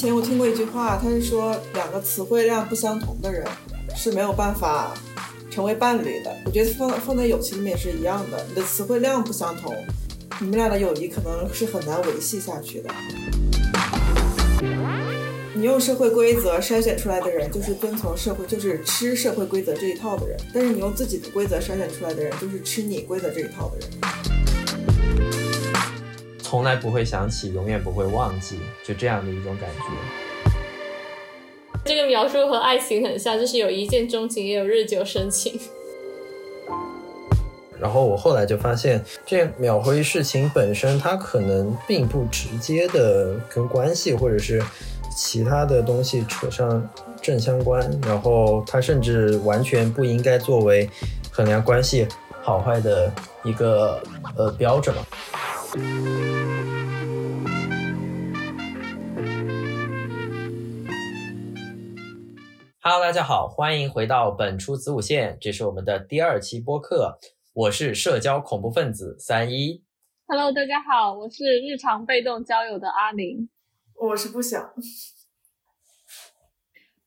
前我听过一句话，他是说两个词汇量不相同的人是没有办法成为伴侣的。我觉得放放在友情里面也是一样的，你的词汇量不相同，你们俩的友谊可能是很难维系下去的。你用社会规则筛选出来的人，就是遵从社会，就是吃社会规则这一套的人；但是你用自己的规则筛选出来的人，就是吃你规则这一套的人。从来不会想起，永远不会忘记，就这样的一种感觉。这个描述和爱情很像，就是有一见钟情，也有日久生情。然后我后来就发现，这秒回事情本身，它可能并不直接的跟关系或者是。其他的东西扯上正相关，然后它甚至完全不应该作为衡量关系好坏的一个呃标准嘛。Hello，大家好，欢迎回到本初子午线，这是我们的第二期播客，我是社交恐怖分子三一。Hello，大家好，我是日常被动交友的阿玲。我是不想，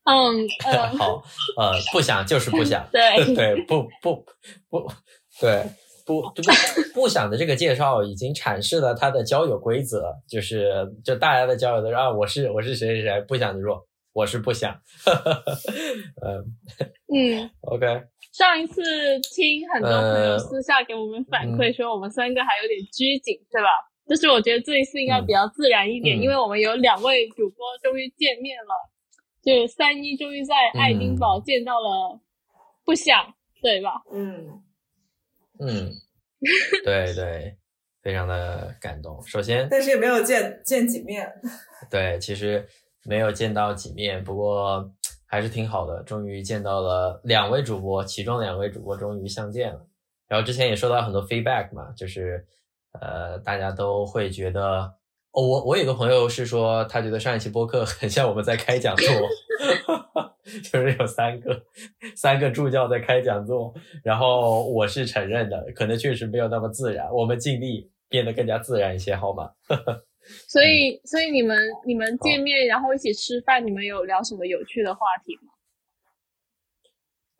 嗯，好，呃，不想就是不想，对 对，不不不，对不不不想的这个介绍已经阐释了他的交友规则，就是就大家的交友都是啊，我是我是谁谁谁，不想就说我是不想，嗯嗯，OK，上一次听很多朋友私下给我们反馈说我们三个还有点拘谨，对吧？就是我觉得这一次应该比较自然一点，因为我们有两位主播终于见面了，就三一终于在爱丁堡见到了不想，对吧？嗯嗯，对对，非常的感动。首先，但是也没有见见几面。对，其实没有见到几面，不过还是挺好的，终于见到了两位主播，其中两位主播终于相见了。然后之前也收到很多 feedback 嘛，就是。呃，大家都会觉得，哦，我我有个朋友是说，他觉得上一期播客很像我们在开讲座，就是有三个三个助教在开讲座，然后我是承认的，可能确实没有那么自然，我们尽力变得更加自然一些，好吗？所以，所以你们你们见面然后一起吃饭，你们有聊什么有趣的话题吗？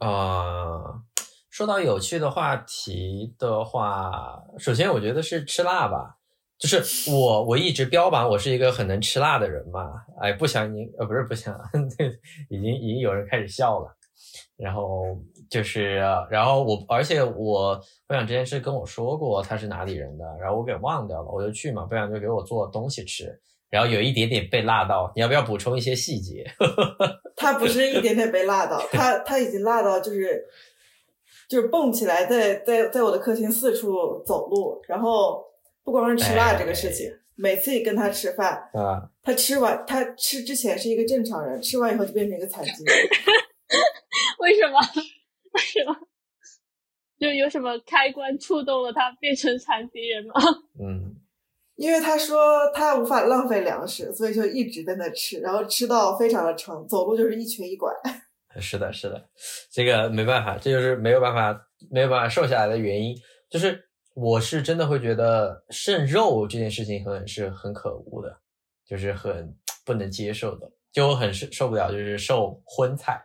啊。说到有趣的话题的话，首先我觉得是吃辣吧，就是我我一直标榜我是一个很能吃辣的人嘛，哎，不想你呃不是不想，已经已经有人开始笑了，然后就是然后我而且我不想之前是跟我说过他是哪里人的，然后我给忘掉了，我就去嘛，不想就给我做东西吃，然后有一点点被辣到，你要不要补充一些细节？他不是一点点被辣到，他他已经辣到就是。就是蹦起来，在在在我的客厅四处走路，然后不光是吃辣这个事情，每次一跟他吃饭，啊，他吃完他吃之前是一个正常人，吃完以后就变成一个残疾人。为什么？为什么？就有什么开关触动了他变成残疾人吗？嗯，因为他说他无法浪费粮食，所以就一直在那吃，然后吃到非常的撑，走路就是一瘸一拐。是的，是的，这个没办法，这就是没有办法，没有办法瘦下来的原因。就是我是真的会觉得剩肉这件事情很是很可恶的，就是很不能接受的，就我很受受不了，就是受荤菜，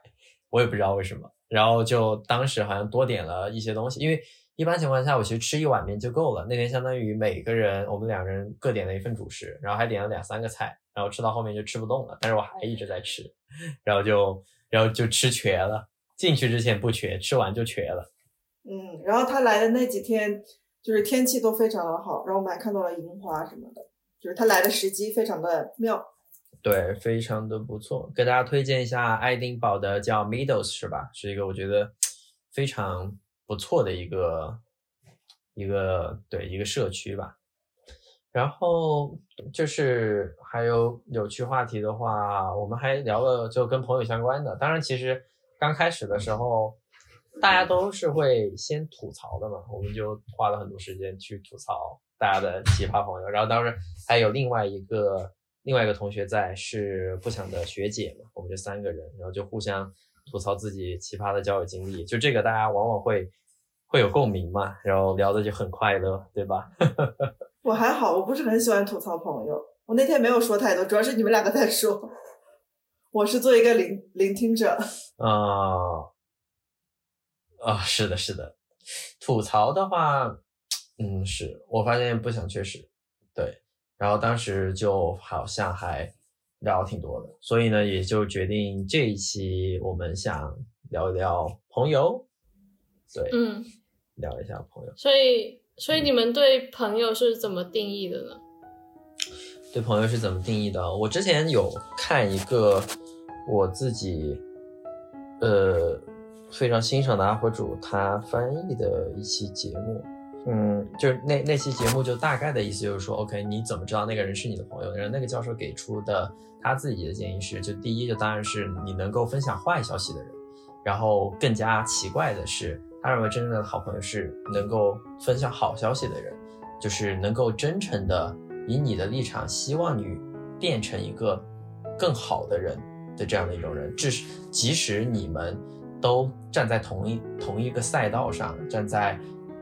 我也不知道为什么。然后就当时好像多点了一些东西，因为一般情况下我其实吃一碗面就够了。那天相当于每个人我们两人各点了一份主食，然后还点了两三个菜，然后吃到后面就吃不动了，但是我还一直在吃，然后就。然后就吃瘸了，进去之前不瘸，吃完就瘸了。嗯，然后他来的那几天，就是天气都非常的好，然后我们还看到了樱花什么的，就是他来的时机非常的妙。对，非常的不错，给大家推荐一下爱丁堡的叫 Meadows 是吧？是一个我觉得非常不错的一个一个对一个社区吧。然后就是还有有趣话题的话，我们还聊了就跟朋友相关的。当然，其实刚开始的时候，大家都是会先吐槽的嘛，我们就花了很多时间去吐槽大家的奇葩朋友。然后当时还有另外一个另外一个同学在，是不想的学姐嘛，我们就三个人，然后就互相吐槽自己奇葩的交友经历。就这个，大家往往会会有共鸣嘛，然后聊的就很快乐，对吧？我还好，我不是很喜欢吐槽朋友，我那天没有说太多，主要是你们两个在说，我是做一个聆聆听者。啊啊，是的，是的。吐槽的话，嗯，是我发现不想确实对，然后当时就好像还聊挺多的，所以呢，也就决定这一期我们想聊一聊朋友，对，嗯，聊一下朋友。所以，所以你们对朋友是怎么定义的呢？对朋友是怎么定义的？我之前有看一个我自己，呃。非常欣赏的 UP 主，他翻译的一期节目，嗯，就是那那期节目就大概的意思就是说，OK，你怎么知道那个人是你的朋友？然后那个教授给出的他自己的建议是，就第一，就当然是你能够分享坏消息的人，然后更加奇怪的是，他认为真正的好朋友是能够分享好消息的人，就是能够真诚的以你的立场希望你变成一个更好的人的这样的一种人，至即使你们。都站在同一同一个赛道上，站在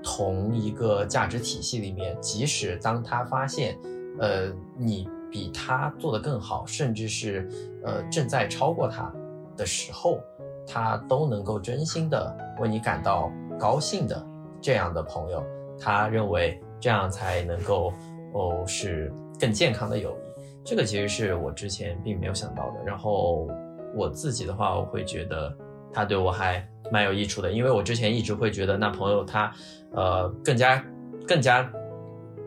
同一个价值体系里面。即使当他发现，呃，你比他做得更好，甚至是呃正在超过他的时候，他都能够真心的为你感到高兴的这样的朋友，他认为这样才能够哦是更健康的友谊。这个其实是我之前并没有想到的。然后我自己的话，我会觉得。他对我还蛮有益处的，因为我之前一直会觉得那朋友他，呃，更加更加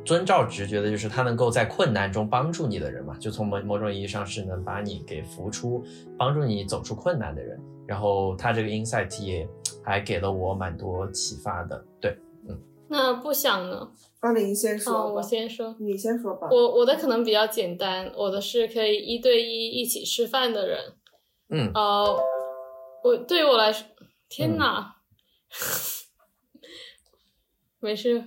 遵照直觉的，就是他能够在困难中帮助你的人嘛，就从某某种意义上是能把你给扶出，帮助你走出困难的人。然后他这个 insight 也还给了我蛮多启发的。对，嗯。那不想呢？阿林先说，我先说，你先说吧。我我的可能比较简单，我的是可以一对一一起吃饭的人。嗯。呃。我对于我来说，天呐，没事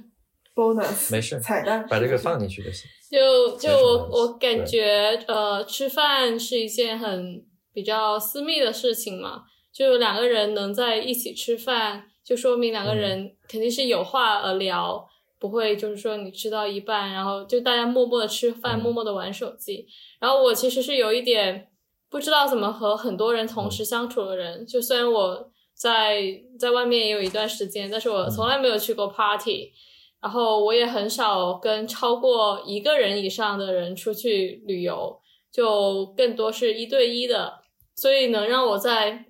，bonus，没事，彩蛋，把这个放进去就行。就就我我感觉，呃，吃饭是一件很比较私密的事情嘛。就两个人能在一起吃饭，就说明两个人肯定是有话而聊，不会就是说你吃到一半，然后就大家默默的吃饭，默默的玩手机。然后我其实是有一点。不知道怎么和很多人同时相处的人，就虽然我在在外面也有一段时间，但是我从来没有去过 party，然后我也很少跟超过一个人以上的人出去旅游，就更多是一对一的，所以能让我在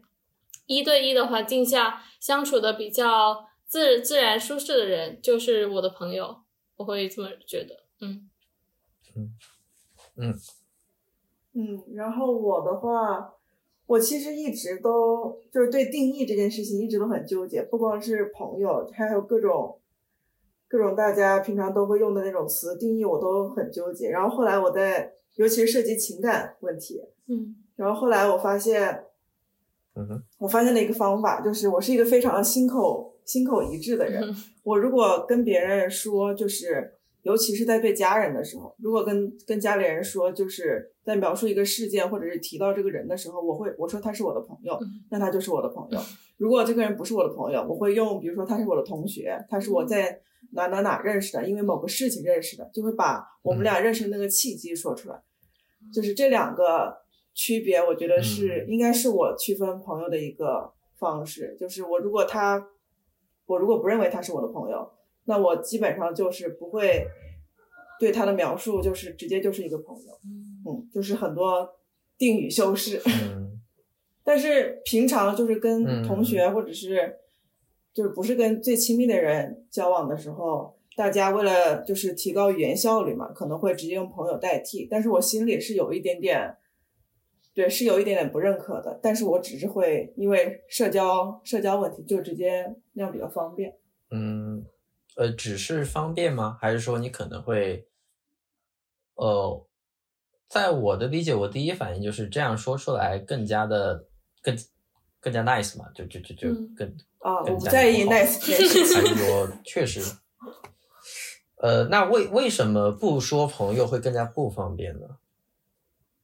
一对一的环境下相处的比较自自然舒适的人，就是我的朋友，我会这么觉得，嗯。嗯。嗯。嗯，然后我的话，我其实一直都就是对定义这件事情一直都很纠结，不光是朋友，还有各种各种大家平常都会用的那种词定义，我都很纠结。然后后来我在，尤其是涉及情感问题，嗯，然后后来我发现，嗯哼，我发现了一个方法，就是我是一个非常心口心口一致的人，我如果跟别人说，就是。尤其是在对家人的时候，如果跟跟家里人说，就是在描述一个事件或者是提到这个人的时候，我会我说他是我的朋友，那他就是我的朋友。如果这个人不是我的朋友，我会用比如说他是我的同学，他是我在哪哪哪认识的，因为某个事情认识的，就会把我们俩认识的那个契机说出来。就是这两个区别，我觉得是应该是我区分朋友的一个方式。就是我如果他，我如果不认为他是我的朋友。那我基本上就是不会对他的描述，就是直接就是一个朋友，嗯，就是很多定语修饰。但是平常就是跟同学或者是就是不是跟最亲密的人交往的时候，大家为了就是提高语言效率嘛，可能会直接用朋友代替。但是我心里是有一点点，对，是有一点点不认可的。但是我只是会因为社交社交问题，就直接那样比较方便。嗯。呃，只是方便吗？还是说你可能会，呃，在我的理解，我第一反应就是这样说出来更加的更更加 nice 嘛，就就就就更啊，我不在意 nice 这件事情。还是说确实，呃，那为为什么不说朋友会更加不方便呢？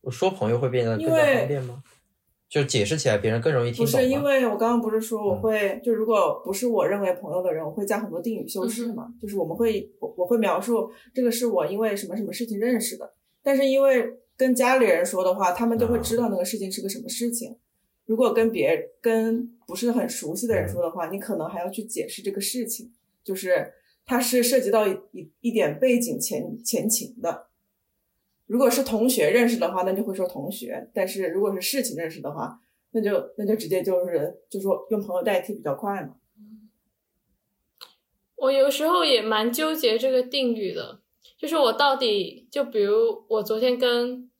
我说朋友会变得更加方便吗？就解释起来，别人更容易听懂。不是因为我刚刚不是说我会，就如果不是我认为朋友的人，我会加很多定语修饰嘛？就是我们会，我我会描述这个是我因为什么什么事情认识的。但是因为跟家里人说的话，他们就会知道那个事情是个什么事情。如果跟别跟不是很熟悉的人说的话，你可能还要去解释这个事情，就是它是涉及到一一一点背景前前情的。如果是同学认识的话，那就会说同学；但是如果是事情认识的话，那就那就直接就是就说用朋友代替比较快嘛。我有时候也蛮纠结这个定语的，就是我到底就比如我昨天跟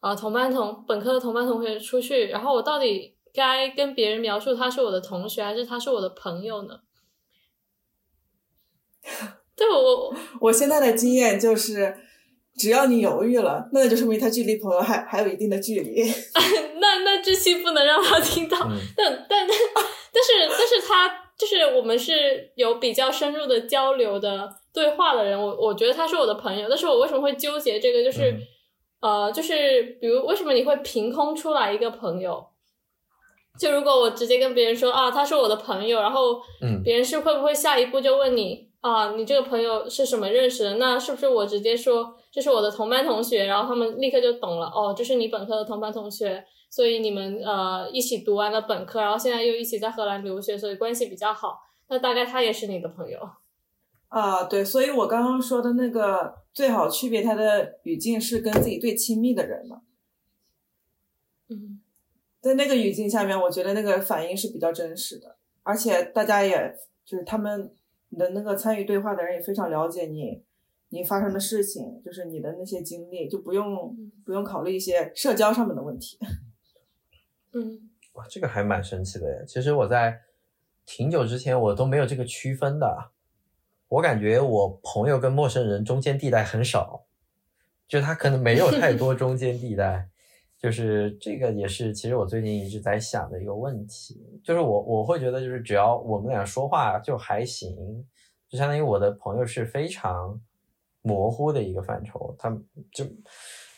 啊同班同本科的同班同学出去，然后我到底该跟别人描述他是我的同学还是他是我的朋友呢？对我我现在的经验就是。只要你犹豫了，那就说明他距离朋友还还有一定的距离。那那这期不能让他听到。但但但但是但是他就是我们是有比较深入的交流的对话的人，我我觉得他是我的朋友。但是我为什么会纠结这个？就是呃，就是比如为什么你会凭空出来一个朋友？就如果我直接跟别人说啊，他是我的朋友，然后别人是会不会下一步就问你啊，你这个朋友是什么认识的？那是不是我直接说？这是我的同班同学，然后他们立刻就懂了。哦，这是你本科的同班同学，所以你们呃一起读完了本科，然后现在又一起在荷兰留学，所以关系比较好。那大概他也是你的朋友。啊，对，所以我刚刚说的那个最好区别他的语境是跟自己最亲密的人嘛。嗯，在那个语境下面，我觉得那个反应是比较真实的，而且大家也就是他们的那个参与对话的人也非常了解你。你发生的事情，就是你的那些经历，就不用不用考虑一些社交上面的问题。嗯，哇，这个还蛮神奇的。其实我在挺久之前，我都没有这个区分的。我感觉我朋友跟陌生人中间地带很少，就他可能没有太多中间地带。就是这个也是，其实我最近一直在想的一个问题。就是我我会觉得，就是只要我们俩说话就还行，就相当于我的朋友是非常。模糊的一个范畴，它就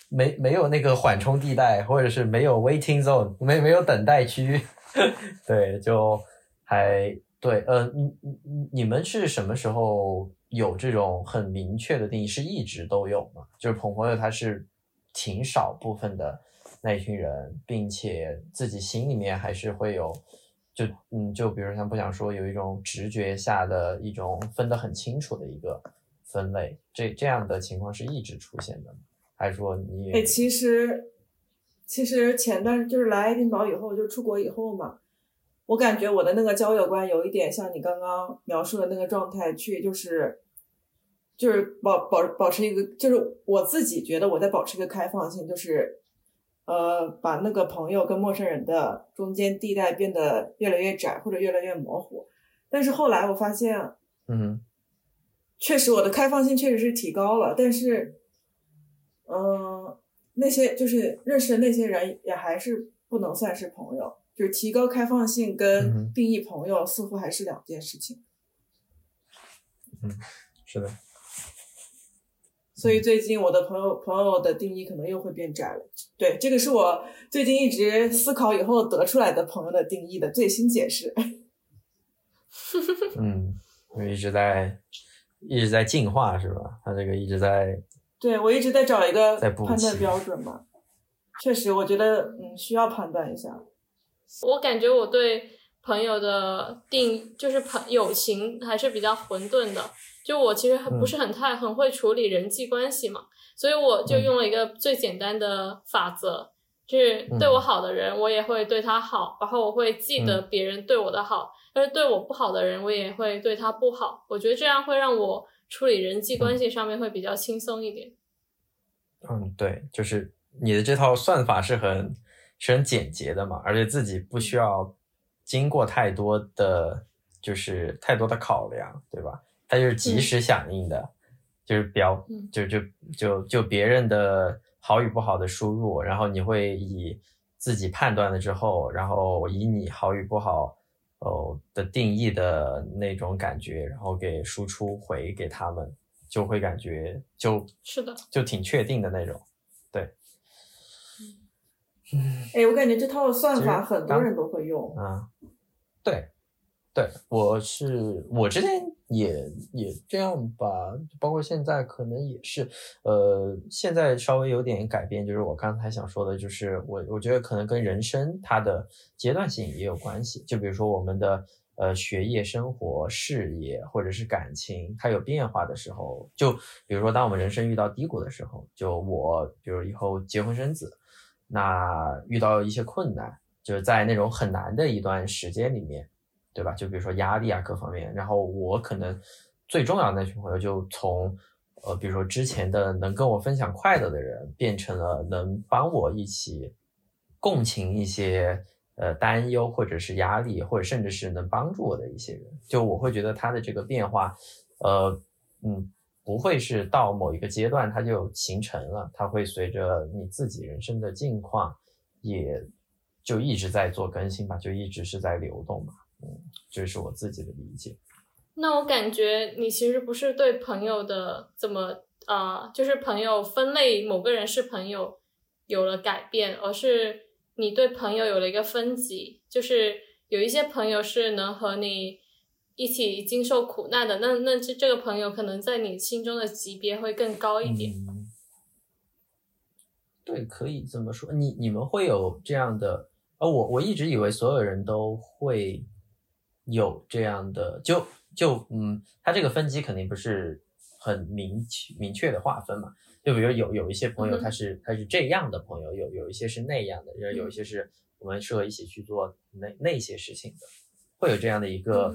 没没有那个缓冲地带，或者是没有 waiting zone，没没有等待区，对，就还对，呃，你你你们是什么时候有这种很明确的定义？是一直都有吗？就是朋朋友他是挺少部分的那一群人，并且自己心里面还是会有，就嗯，就比如像不想说有一种直觉下的一种分得很清楚的一个。分类这这样的情况是一直出现的吗？还是说你？哎，其实其实前段就是来爱丁堡以后，就出国以后嘛，我感觉我的那个交友观有一点像你刚刚描述的那个状态，去就是就是保保保持一个，就是我自己觉得我在保持一个开放性，就是呃把那个朋友跟陌生人的中间地带变得越来越窄或者越来越模糊。但是后来我发现，嗯。确实，我的开放性确实是提高了，但是，嗯，那些就是认识的那些人也还是不能算是朋友。就是提高开放性跟定义朋友似乎还是两件事情。嗯，是的。所以最近我的朋友朋友的定义可能又会变窄了。对，这个是我最近一直思考以后得出来的朋友的定义的最新解释。嗯，我一直在。一直在进化是吧？他这个一直在，对我一直在找一个判断标准嘛。确实，我觉得嗯需要判断一下。我感觉我对朋友的定就是朋友情还是比较混沌的。就我其实还不是很太很会处理人际关系嘛，所以我就用了一个最简单的法则，就是对我好的人，我也会对他好，然后我会记得别人对我的好。但是对我不好的人，我也会对他不好。我觉得这样会让我处理人际关系上面会比较轻松一点。嗯，对，就是你的这套算法是很是很简洁的嘛，而且自己不需要经过太多的，就是太多的考量，对吧？它就是及时响应的，就是表，就就就就别人的好与不好的输入，然后你会以自己判断了之后，然后以你好与不好。哦的定义的那种感觉，然后给输出回给他们，就会感觉就是的，就挺确定的那种，对。哎，我感觉这套算法很多人都会用。啊，对，对，我是我之前也也这样吧，包括现在可能也是，呃，现在稍微有点改变，就是我刚才想说的，就是我我觉得可能跟人生它的阶段性也有关系，就比如说我们的呃学业、生活、事业或者是感情，它有变化的时候，就比如说当我们人生遇到低谷的时候，就我比如以后结婚生子，那遇到一些困难，就是在那种很难的一段时间里面。对吧？就比如说压力啊，各方面。然后我可能最重要的那群朋友，就从呃，比如说之前的能跟我分享快乐的人，变成了能帮我一起共情一些呃担忧或者是压力，或者甚至是能帮助我的一些人。就我会觉得他的这个变化，呃，嗯，不会是到某一个阶段它就形成了，它会随着你自己人生的境况，也就一直在做更新吧，就一直是在流动嘛。嗯，这是我自己的理解。那我感觉你其实不是对朋友的怎么啊，就是朋友分类某个人是朋友有了改变，而是你对朋友有了一个分级，就是有一些朋友是能和你一起经受苦难的，那那这这个朋友可能在你心中的级别会更高一点。对，可以这么说。你你们会有这样的？呃，我我一直以为所有人都会。有这样的，就就嗯，他这个分级肯定不是很明明确的划分嘛。就比如有有一些朋友他是他是这样的朋友，有有一些是那样的，有有一些是我们适合一起去做那那些事情的，会有这样的一个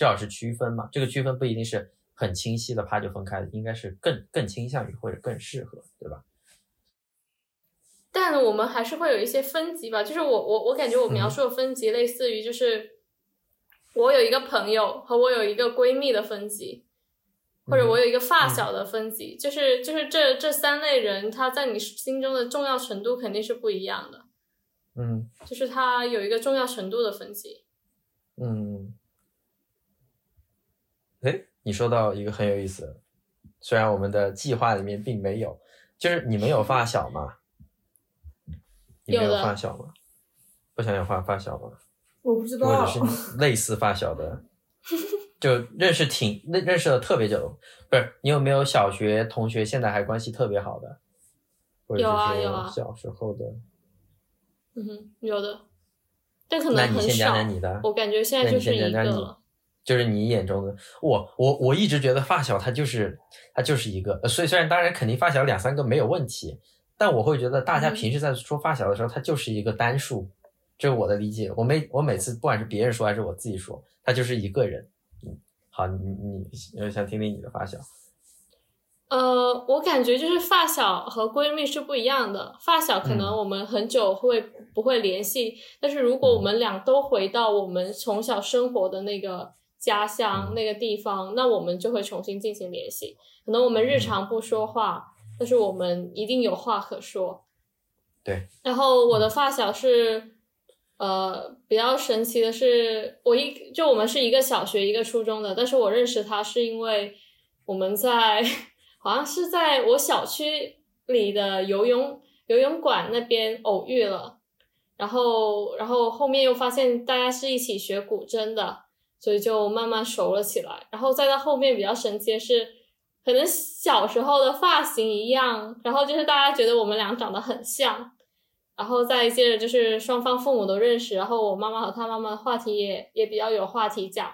至少是区分嘛。这个区分不一定是很清晰的，啪就分开的，应该是更更倾向于或者更适合，对吧？但我们还是会有一些分级吧，就是我我我感觉我描述的分级类似于就是。我有一个朋友和我有一个闺蜜的分级，或者我有一个发小的分级，就是就是这这三类人，他在你心中的重要程度肯定是不一样的。嗯，就是他有一个重要程度的分级。嗯，哎，你说到一个很有意思的，虽然我们的计划里面并没有，就是你们有发小吗？你们有发小吗？不想有发发小吗？我不知道，或者是类似发小的，就认识挺认认识了特别久，不是你有没有小学同学现在还关系特别好的？有啊有啊，小时候的，嗯哼，有的，但可能很少。那你的，我感觉现在就是一个，就是你眼中的我我我一直觉得发小他就是他就是一个，所以虽然当然肯定发小两三个没有问题，但我会觉得大家平时在说发小的时候，他就是一个单数。这是我的理解，我每我每次不管是别人说还是我自己说，他就是一个人。嗯，好，你你想听听你的发小？呃，我感觉就是发小和闺蜜是不一样的。发小可能我们很久会不会联系，但是如果我们俩都回到我们从小生活的那个家乡那个地方，那我们就会重新进行联系。可能我们日常不说话，但是我们一定有话可说。对。然后我的发小是。呃，比较神奇的是，我一就我们是一个小学一个初中的，但是我认识他是因为我们在 好像是在我小区里的游泳游泳馆那边偶遇了，然后然后后面又发现大家是一起学古筝的，所以就慢慢熟了起来，然后再到后面比较神奇的是，可能小时候的发型一样，然后就是大家觉得我们俩长得很像。然后再接着就是双方父母都认识，然后我妈妈和他妈妈话题也也比较有话题讲，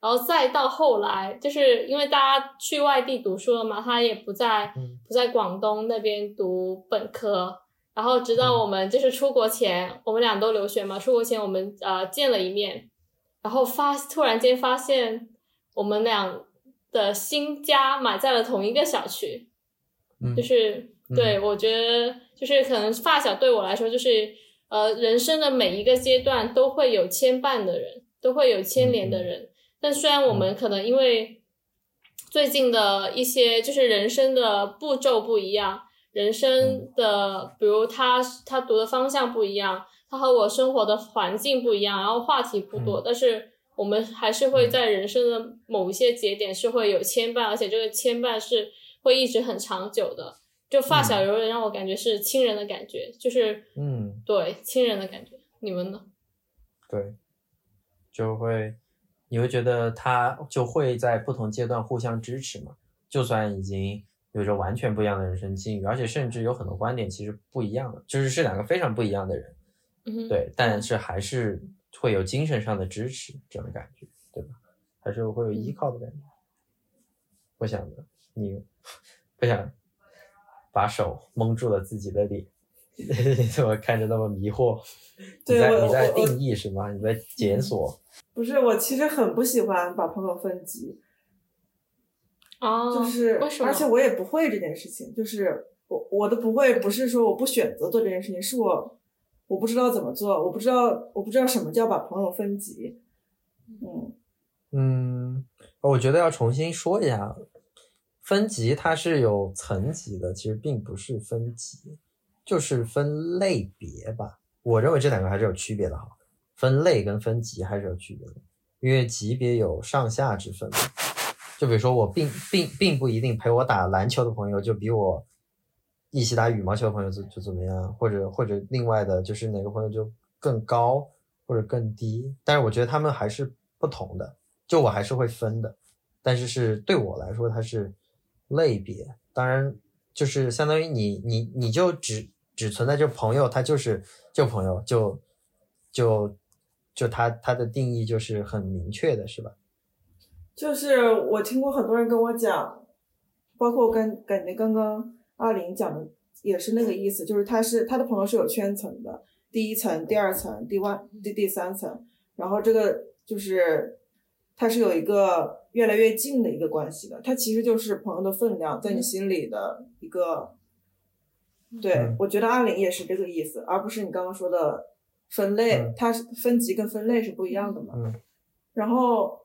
然后再到后来，就是因为大家去外地读书了嘛，他也不在不在广东那边读本科，然后直到我们就是出国前，我们俩都留学嘛，出国前我们呃见了一面，然后发突然间发现我们俩的新家买在了同一个小区，就是。对，我觉得就是可能发小对我来说，就是呃，人生的每一个阶段都会有牵绊的人，都会有牵连的人。但虽然我们可能因为最近的一些就是人生的步骤不一样，人生的比如他他读的方向不一样，他和我生活的环境不一样，然后话题不多，但是我们还是会在人生的某一些节点是会有牵绊，而且这个牵绊是会一直很长久的。就发小有点让我感觉是亲人的感觉，就是嗯，对亲人的感觉。你们呢？对，就会你会觉得他就会在不同阶段互相支持嘛？就算已经有着完全不一样的人生境遇，而且甚至有很多观点其实不一样的，就是是两个非常不一样的人，嗯，对，但是还是会有精神上的支持这样的感觉，对吧？还是会有依靠的感觉。我想的，你不想把手蒙住了自己的脸，你 怎么看着那么迷惑？对你在你在定义是吗？你在检索？不是，我其实很不喜欢把朋友分级，哦，就是为什么？而且我也不会这件事情，就是我我的不会不是说我不选择做这件事情，是我我不知道怎么做，我不知道我不知道什么叫把朋友分级，嗯，嗯，我觉得要重新说一下，分级它是有层级的，其实并不是分级，就是分类别吧。我认为这两个还是有区别的哈，分类跟分级还是有区别的，因为级别有上下之分。就比如说我并并并不一定陪我打篮球的朋友就比我一起打羽毛球的朋友就就怎么样，或者或者另外的就是哪个朋友就更高或者更低，但是我觉得他们还是不同的。就我还是会分的，但是是对我来说它是类别，当然就是相当于你你你就只只存在就朋友，他就是就朋友，就就就他他的定义就是很明确的，是吧？就是我听过很多人跟我讲，包括我感感觉刚刚阿林讲的也是那个意思，就是他是他的朋友是有圈层的，第一层、第二层、第万第第三层，然后这个就是他是有一个越来越近的一个关系的，他其实就是朋友的分量在你心里的一个。对，嗯我觉得阿林也是这个意思，而不是你刚刚说的分类，嗯它是分级跟分类是不一样的嘛。嗯然后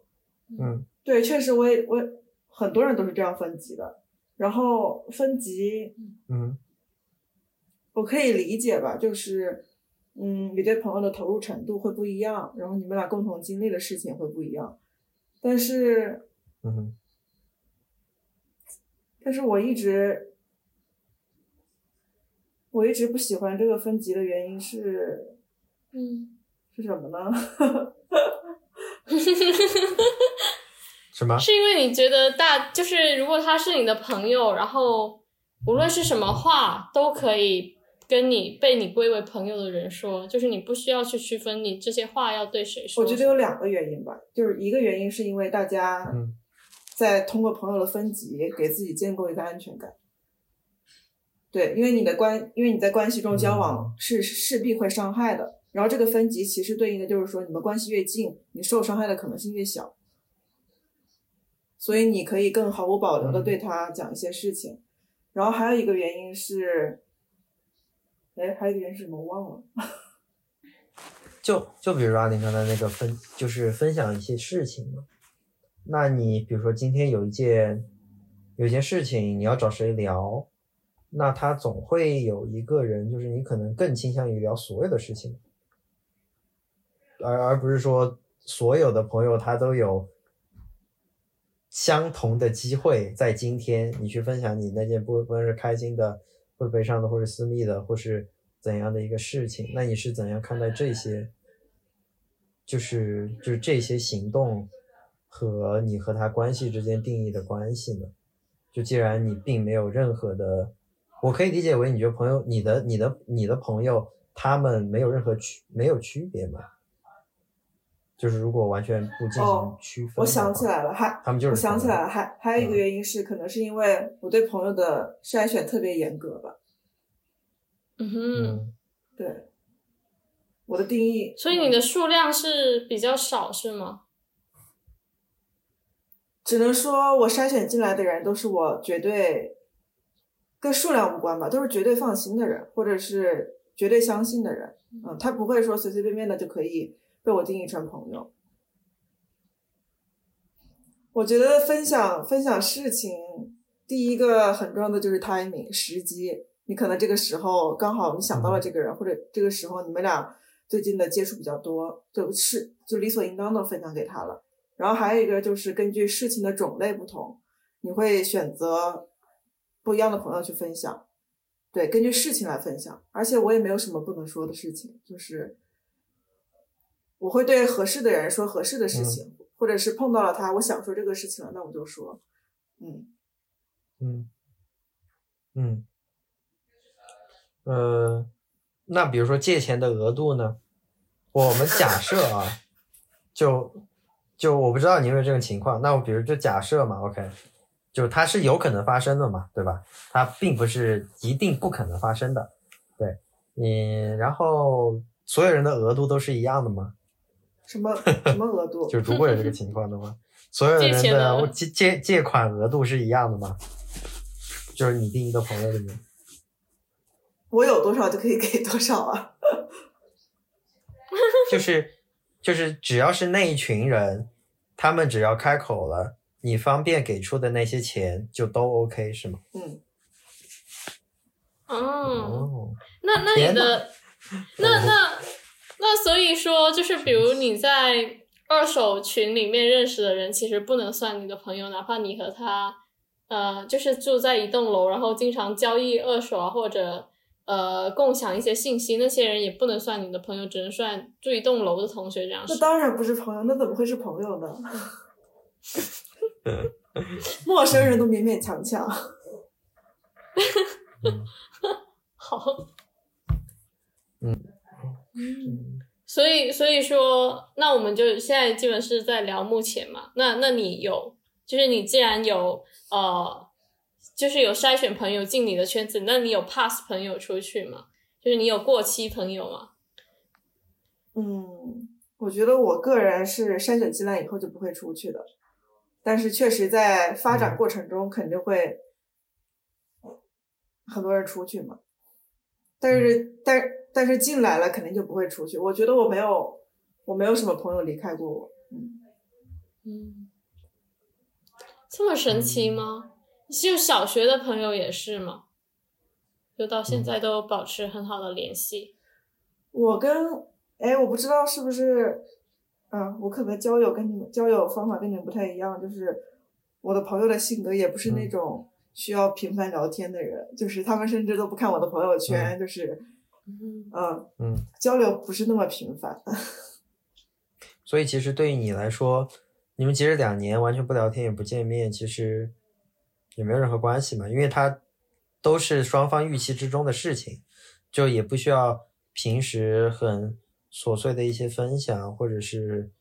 嗯对，确实我也我也很多人都是这样分级的。然后分级嗯我可以理解吧，就是嗯，你对朋友的投入程度会不一样，然后你们俩共同经历的事情会不一样。但是嗯哼但是我一直我一直不喜欢这个分级的原因是嗯，是什么呢？什么？是因为你觉得大就是如果他是你的朋友，然后无论是什么话都可以跟你被你归为朋友的人说，就是你不需要去区分你这些话要对谁说。我觉得有两个原因吧，就是一个原因是因为大家嗯在通过朋友的分级给自己建构一个安全感。对，因为你的关，因为你在关系中交往是势必会伤害的，然后这个分级其实对应的就是说，你们关系越近，你受伤害的可能性越小，所以你可以更毫无保留的对他讲一些事情。然后还有一个原因是，哎，还有一个原因是什么？我忘了。就就比如说阿林刚才那个分，就是分享一些事情嘛。那你比如说今天有一件有一件事情，你要找谁聊，那他总会有一个人，就是你可能更倾向于聊所有的事情，而而不是说所有的朋友他都有相同的机会，在今天你去分享你那件不不论是开心的，或者悲伤的，或者私密的，或是怎样的一个事情，那你是怎样看待这些？就是就是这些行动和你和他关系之间定义的关系呢？就既然你并没有任何的，我可以理解为你觉得朋友，你的你的你的朋友他们没有任何区没有区别吗？就是如果完全不进行哦区分、我想起，来了，还他们就是我想起来了，还还有一个嗯原因是，可能是因为我对朋友的筛选特别严格吧。嗯哼，嗯对，我的定义。所以你的数量是比较少是吗？只能说我筛选进来的人都是我绝对跟数量无关吧，都是绝对放心的人，或者是绝对相信的人。嗯，他不会说随随便便的就可以被我定义成朋友。我觉得分享分享事情，第一个很重要的就是 timing 时机。你可能这个时候刚好你想到了这个人，或者这个时候你们俩最近的接触比较多，就是就理所应当的分享给他了。然后还有一个就是根据事情的种类不同，你会选择不一样的朋友去分享。对，根据事情来分享。而且我也没有什么不能说的事情，就是我会对合适的人说合适的事情，或者是碰到了他，我想说这个事情了，那我就说，嗯嗯嗯，呃，那比如说借钱的额度呢？我们假设啊，就就我不知道你有没有这种情况，那我比如就假设嘛，OK，就它是有可能发生的嘛，对吧？它并不是一定不可能发生的，对，嗯，然后所有人的额度都是一样的吗？什么什么额度？就如果有这个情况的话，所有人的借借借款额度是一样的吗？就是你第一个朋友里面，我有多少就可以给多少啊？就是就是只要是那一群人，他们只要开口了，你方便给出的那些钱就都 OK 是吗？嗯。哦，那那你的那那。那所以说，就是比如你在二手群里面认识的人，其实不能算你的朋友，哪怕你和他，呃，就是住在一栋楼，然后经常交易二手啊，或者呃共享一些信息，那些人也不能算你的朋友，只能算住一栋楼的同学这样。那当然不是朋友，那怎么会是朋友呢？陌生人都勉勉强强。好。嗯。嗯，所以所以说，那我们就现在基本是在聊目前嘛。那那你有，就是你既然有呃，就是有筛选朋友进你的圈子，那你有 pass 朋友出去吗？就是你有过期朋友吗？嗯，我觉得我个人是筛选进来以后就不会出去的，但是确实在发展过程中肯定会很多人出去嘛。但是，但但是进来了肯定就不会出去。我觉得我没有，我没有什么朋友离开过我。嗯嗯，这么神奇吗？就小学的朋友也是吗？就到现在都保持很好的联系。我跟哎，我不知道是不是，嗯，我可能交友跟你们交友方法跟你们不太一样，就是我的朋友的性格也不是那种。需要频繁聊天的人，就是他们甚至都不看我的朋友圈，就是，嗯嗯，交流不是那么频繁。所以其实对于你来说，你们其实两年完全不聊天也不见面，其实也没有任何关系嘛，因为他都是双方预期之中的事情，就也不需要平时很琐碎的一些分享，或者是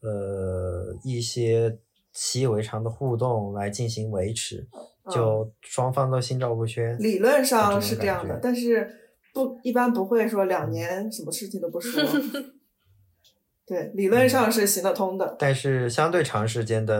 呃一些习以为常的互动来进行维持。就双方都心照不宣，理论上是这样的，但是不一般不会说两年什么事情都不说。对，理论上是行得通的，但是相对长时间的，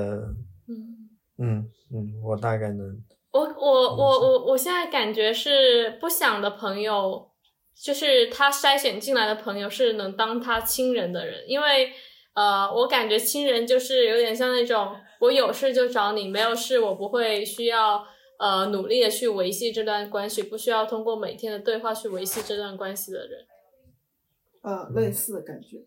嗯嗯嗯，我大概能。我我我我我现在感觉是不想的朋友，就是他筛选进来的朋友是能当他亲人的人，因为呃，我感觉亲人就是有点像那种。我有事就找你，没有事我不会需要呃努力的去维系这段关系，不需要通过每天的对话去维系这段关系的人。呃，类似的感觉，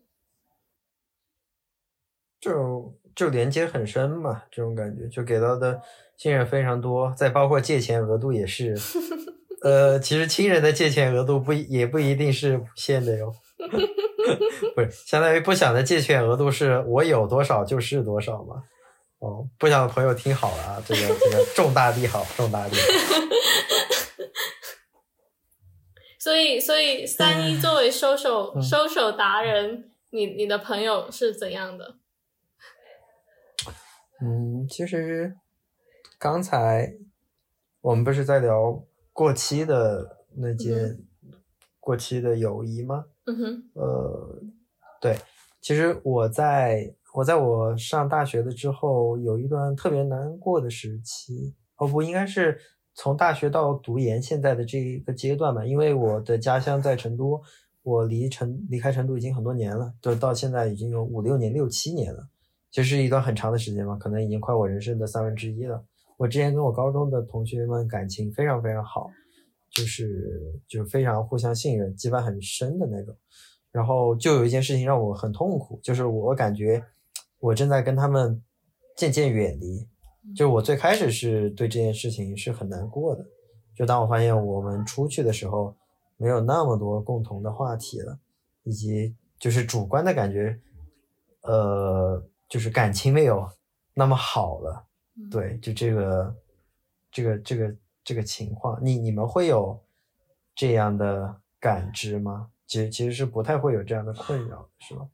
就就连接很深嘛，这种感觉就给到的信任非常多，再包括借钱额度也是，呃，其实亲人的借钱额度不也不一定是无限的哟，不是，相当于不想的借钱额度是我有多少就是多少嘛。哦，不想的朋友听好了啊，这个这个重大利好，重大利好。所以，所以三一作为收手收手达人，你你的朋友是怎样的？嗯，其实刚才我们不是在聊过期的那件过期的友谊吗？嗯哼。呃，对，其实我在。我在我上大学的之后，有一段特别难过的时期。哦，不应该是从大学到读研现在的这一个阶段吧？因为我的家乡在成都，我离成离开成都已经很多年了，就到现在已经有五六年、六七年了，其实是一段很长的时间嘛，可能已经快我人生的三分之一了。我之前跟我高中的同学们感情非常非常好，就是就是非常互相信任，羁绊很深的那种。然后就有一件事情让我很痛苦，就是我感觉。我正在跟他们渐渐远离，就我最开始是对这件事情是很难过的，就当我发现我们出去的时候没有那么多共同的话题了，以及就是主观的感觉，呃，就是感情没有那么好了。嗯对，就这个这个这个这个情况，你你们会有这样的感知吗？其实其实是不太会有这样的困扰，是吧？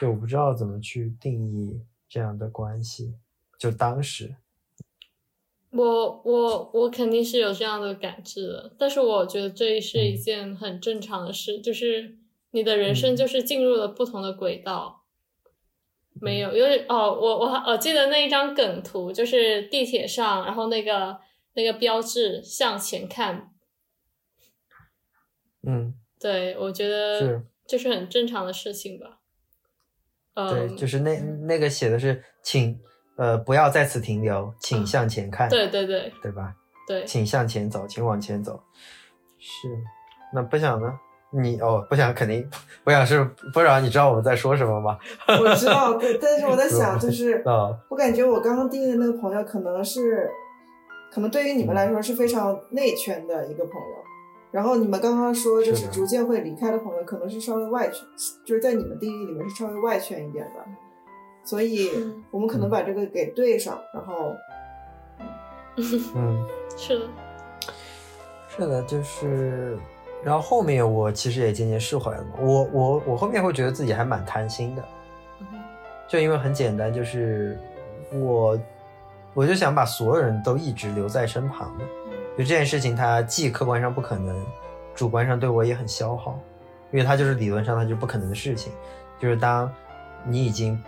就我不知道怎么去定义这样的关系。就当时，我我我肯定是有这样的感知的，但是我觉得这是一嗯件很正常的事，就是你的人生嗯就是进入了不同的轨道。没有，因为哦，我我我记得那一张梗图，就是地铁上，然后那个那个标志向前看，嗯，对我觉得是就是很正常的事情吧。嗯，对，就是那那个写的是，请呃不要在此停留，请向前看，对对对对吧？对，请向前走，请往前走。是，那不想呢？你哦，不想肯定不想是不想你知道我们在说什么吗？我知道，对，但是我在想，就是啊我感觉我刚刚定义的那个朋友，可能是，可能对于你们来说是非常内圈的一个朋友，然后你们刚刚说就是逐渐会离开的朋友，可能是稍微外圈，就是在你们定义里面是稍微外圈一点的，所以嗯我们可能把这个给对上，然后 嗯，是的，是的，就是，然后后面我其实也渐渐释怀了嘛。我我我后面会觉得自己还蛮贪心的，就因为很简单，就是我我就想把所有人都一直留在身旁的。就这件事情，它既客观上不可能，主观上对我也很消耗，因为它就是理论上它就是不可能的事情。就是当你已经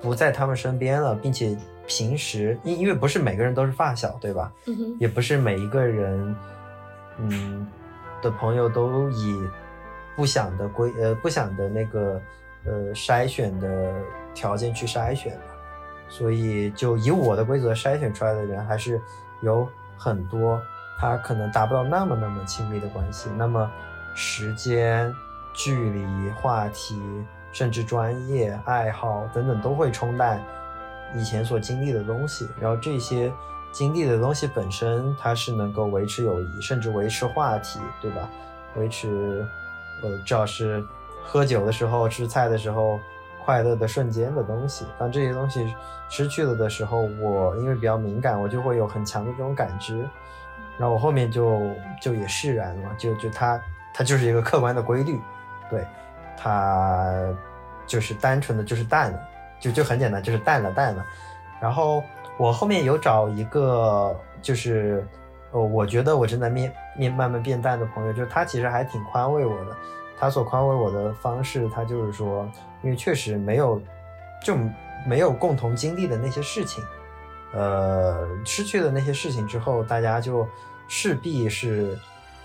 不在他们身边了，并且平时因因为不是每个人都是发小，对吧？嗯哼，也不是每一个人，嗯，的朋友都以不想的规呃不想的那个呃筛选的条件去筛选的，所以就以我的规则筛选出来的人还是有很多，他可能达不到那么那么亲密的关系，那么时间、距离、话题，甚至专业、爱好等等都会冲淡以前所经历的东西，然后这些经历的东西本身，它是能够维持友谊，甚至维持话题，对吧？维持，呃，至少是喝酒的时候、吃菜的时候快乐的瞬间的东西。当这些东西失去了的时候，我因为比较敏感，我就会有很强的这种感知，然后我后面就就也释然了，就就它它就是一个客观的规律，对，它就是单纯的就是淡了。就就很简单，就是淡了淡了。然后我后面有找一个，就是呃，我觉得我正在面面慢慢变淡的朋友，就是他其实还挺宽慰我的。他所宽慰我的方式，他就是说，因为确实没有就没有共同经历的那些事情，呃，失去了那些事情之后，大家就势必是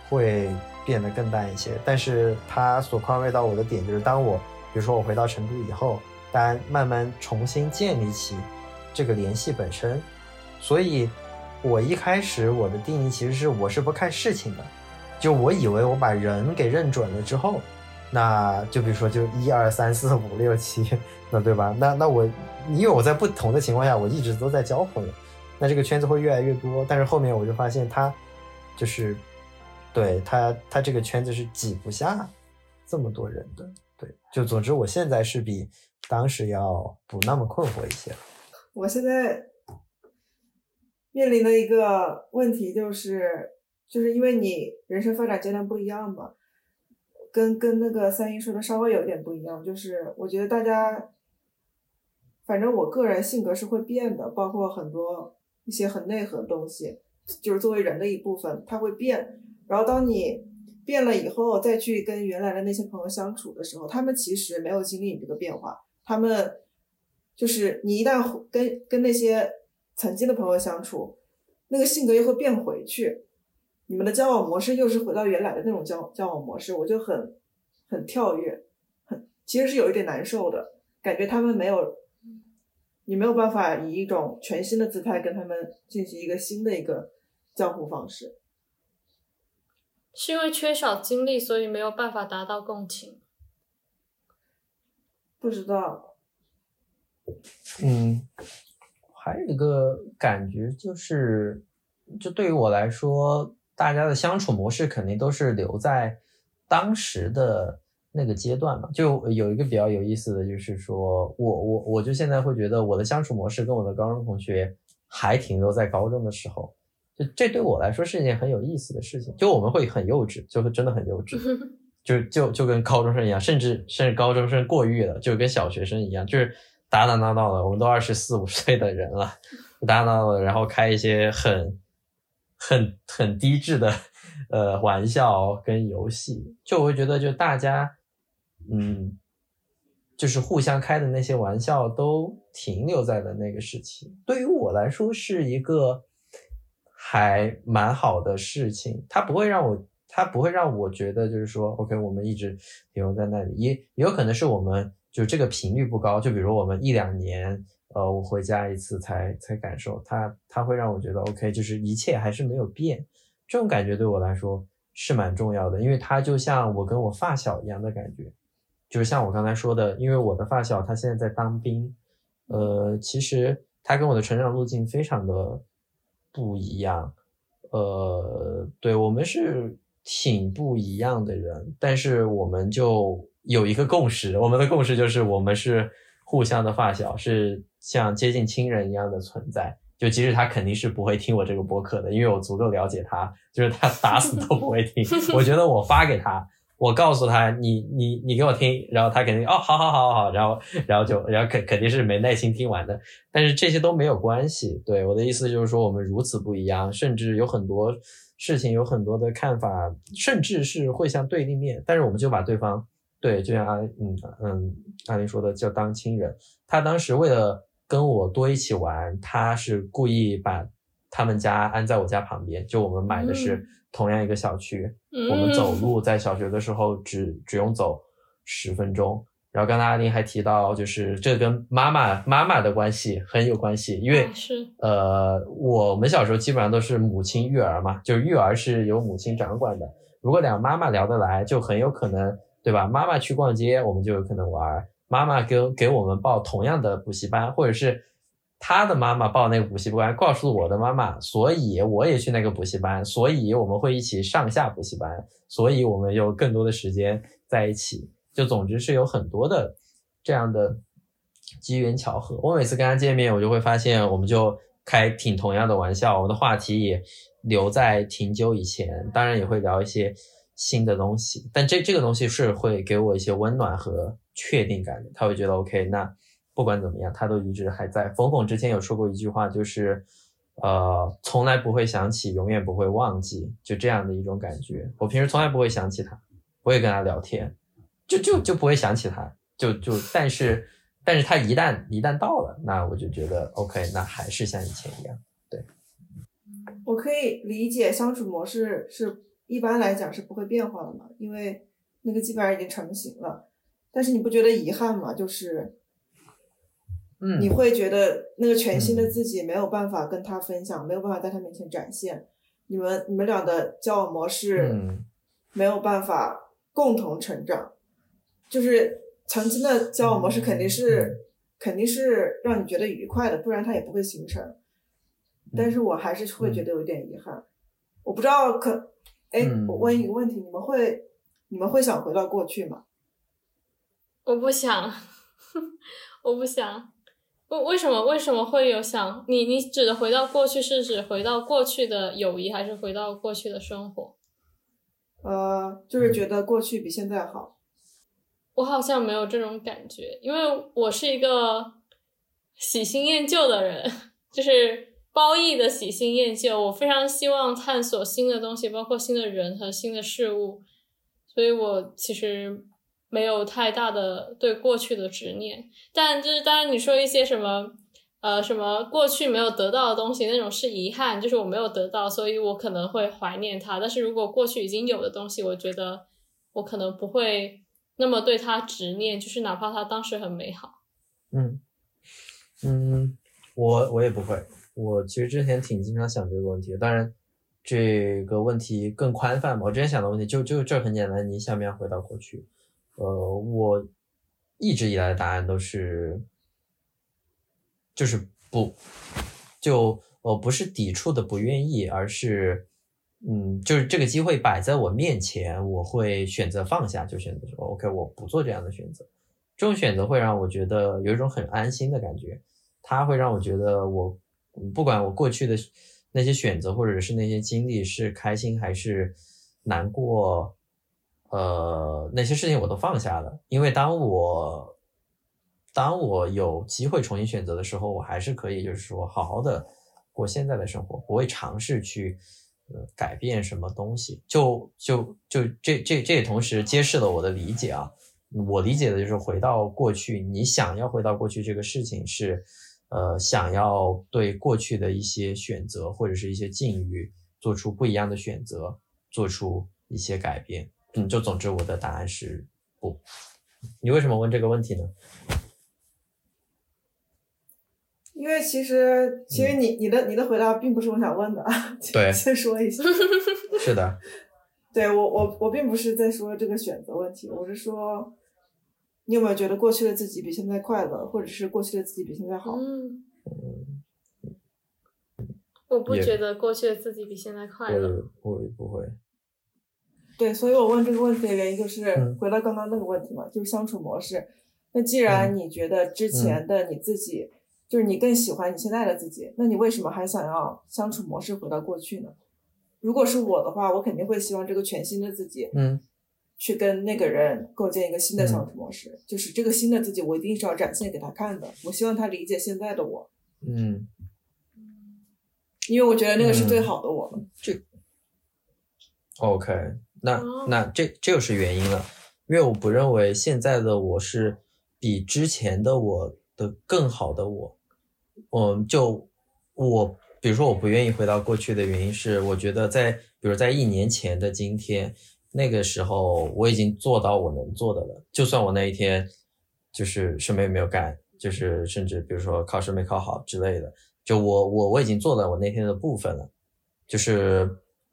会变得更淡一些。但是他所宽慰到我的点，就是当我比如说我回到成都以后。但慢慢重新建立起这个联系本身，所以我一开始我的定义其实是我是不看事情的，就我以为我把人给认准了之后，那就比如说就一二三四五六七，那对吧？那那我因为我在不同的情况下，我一直都在交朋友，那这个圈子会越来越多。但是后面我就发现他就是对他他这个圈子是挤不下这么多人的，对，就总之我现在是比。当时要不那么困惑一些。我现在面临的一个问题就是，就是因为你人生发展阶段不一样嘛，跟跟那个三一说的稍微有点不一样。就是我觉得大家，反正我个人性格是会变的，包括很多一些很内核的东西，就是作为人的一部分，它会变。然后当你变了以后，再去跟原来的那些朋友相处的时候，他们其实没有经历你这个变化。他们就是你一旦跟跟那些曾经的朋友相处，那个性格又会变回去，你们的交往模式又是回到原来的那种交交往模式，我就很很跳跃，很其实是有一点难受的感觉。他们没有，你没有办法以一种全新的姿态跟他们进行一个新的一个交互方式。是因为缺少经历，所以没有办法达到共情。不知道，嗯，还有一个感觉就是，就对于我来说，大家的相处模式肯定都是留在当时的那个阶段嘛。就有一个比较有意思的就是说，我我我就现在会觉得我的相处模式跟我的高中同学还停留在高中的时候，就这对我来说是一件很有意思的事情。就我们会很幼稚，就会真的很幼稚。就就就跟高中生一样，甚至甚至高中生过誉了，就跟小学生一样，就是打打闹闹的。我们都二十四五岁的人了，打打闹闹的，然后开一些很很很低质的呃玩笑跟游戏。就我会觉得，就大家嗯，就是互相开的那些玩笑都停留在了那个时期。对于我来说，是一个还蛮好的事情，它不会让我。它不会让我觉得就是说，OK，我们一直停留在那里，也也有可能是我们就这个频率不高。就比如我们一两年，呃，我回家一次才才感受它，它会让我觉得 OK，就是一切还是没有变。这种感觉对我来说是蛮重要的，因为它就像我跟我发小一样的感觉，就是像我刚才说的，因为我的发小他现在在当兵，呃，其实他跟我的成长路径非常的不一样，呃，对我们是。挺不一样的人，但是我们就有一个共识，我们的共识就是我们是互相的发小，是像接近亲人一样的存在。就即使他肯定是不会听我这个播客的，因为我足够了解他，就是他打死都不会听。我觉得我发给他，我告诉他你你你给我听，然后他肯定哦好好好好好，然后然后就然后肯肯定是没耐心听完的。但是这些都没有关系，对我的意思就是说我们如此不一样，甚至有很多。事情有很多的看法，甚至是会像对立面，但是我们就把对方对，就像阿嗯嗯阿林说的，叫当亲人。他当时为了跟我多一起玩，他是故意把他们家安在我家旁边，就我们买的是同样一个小区，我们走路在小学的时候只只用走十分钟。然后刚才阿林还提到，就是这跟妈妈妈妈的关系很有关系，因为是呃，我们小时候基本上都是母亲育儿嘛，就是育儿是由母亲掌管的。如果两个妈妈聊得来，就很有可能，对吧？妈妈去逛街，我们就有可能玩；妈妈给给我们报同样的补习班，或者是他的妈妈报那个补习班，告诉我的妈妈，所以我也去那个补习班，所以我们会一起上下补习班，所以我们有更多的时间在一起。就总之是有很多的这样的机缘巧合。我每次跟他见面，我就会发现，我们就开挺同样的玩笑，我们的话题也留在挺久以前。当然也会聊一些新的东西，但这这个东西是会给我一些温暖和确定感的。他会觉得 OK，那不管怎么样，他都一直还在。冯冯之前有说过一句话，就是呃，从来不会想起，永远不会忘记，就这样的一种感觉。我平时从来不会想起他，不会跟他聊天。就就就不会想起他，就就但是，但是他一旦一旦到了，那我就觉得 OK，那还是像以前一样。对，我可以理解相处模式是一般来讲是不会变化的嘛，因为那个基本上已经成型了。但是你不觉得遗憾吗？就是，嗯，你会觉得那个全新的自己没有办法跟他分享，没有办法在他面前展现，你们你们俩的交往模式没有办法共同成长。就是曾经的交往模式肯定是肯定是让你觉得愉快的，不然它也不会形成。但是我还是会觉得有点遗憾。我不知道可，哎，我问一个问题，你们会你们会想回到过去吗？我不想，我不想。为为什么为什么会有想？你你指的回到过去是指回到过去的友谊，还是回到过去的生活？呃，就是觉得过去比现在好。我好像没有这种感觉，因为我是一个喜新厌旧的人，就是褒义的喜新厌旧。我非常希望探索新的东西，包括新的人和新的事物，所以我其实没有太大的对过去的执念。但就是当然你说一些什么，呃，什么过去没有得到的东西，那种是遗憾，就是我没有得到，所以我可能会怀念它。但是如果过去已经有的东西，我觉得我可能不会。那么对他执念，就是哪怕他当时很美好。嗯嗯，我我也不会。我其实之前挺经常想这个问题，当然这个问题更宽泛嘛。我之前想的问题就就这很简单，你想不想回到过去？呃，我一直以来的答案都是就是不，就呃不是抵触的不愿意，而是嗯，就是这个机会摆在我面前，我会选择放下，就选择说 OK，我不做这样的选择。这种选择会让我觉得有一种很安心的感觉，它会让我觉得我不管我过去的那些选择或者是那些经历是开心还是难过，呃，那些事情我都放下了，因为当我当我有机会重新选择的时候，我还是可以就是说好好的过现在的生活，不会尝试去呃。改变什么东西，就就就这这这也同时揭示了我的理解啊。我理解的就是回到过去，你想要回到过去这个事情是，呃，想要对过去的一些选择或者是一些境遇做出不一样的选择，做出一些改变。嗯，就总之我的答案是不。你为什么问这个问题呢？因为其实，其实你你的你的回答并不是我想问的，对，先说一下，是的，对我我我并不是在说这个选择问题，我是说，你有没有觉得过去的自己比现在快乐，或者是过去的自己比现在好？嗯，我不觉得过去的自己比现在快乐，不会不会。对，所以我问这个问题的原因就是回到刚刚那个问题嘛，就是相处模式。那既然你觉得之前的你自己。就是你更喜欢你现在的自己，那你为什么还想要相处模式回到过去呢？如果是我的话，我肯定会希望这个全新的自己，嗯，去跟那个人构建一个新的相处模式。就是这个新的自己，我一定是要展现给他看的。我希望他理解现在的我，嗯，因为我觉得那个是最好的我。这，OK，那那这这就是原因了，因为我不认为现在的我是比之前的我的更好的我。嗯，就我，比如说我不愿意回到过去的原因是，我觉得在，比如在一年前的今天，那个时候我已经做到我能做的了。就算我那一天就是什么也没有干，就是甚至比如说考试没考好之类的，就我我我已经做了我那天的部分了。就是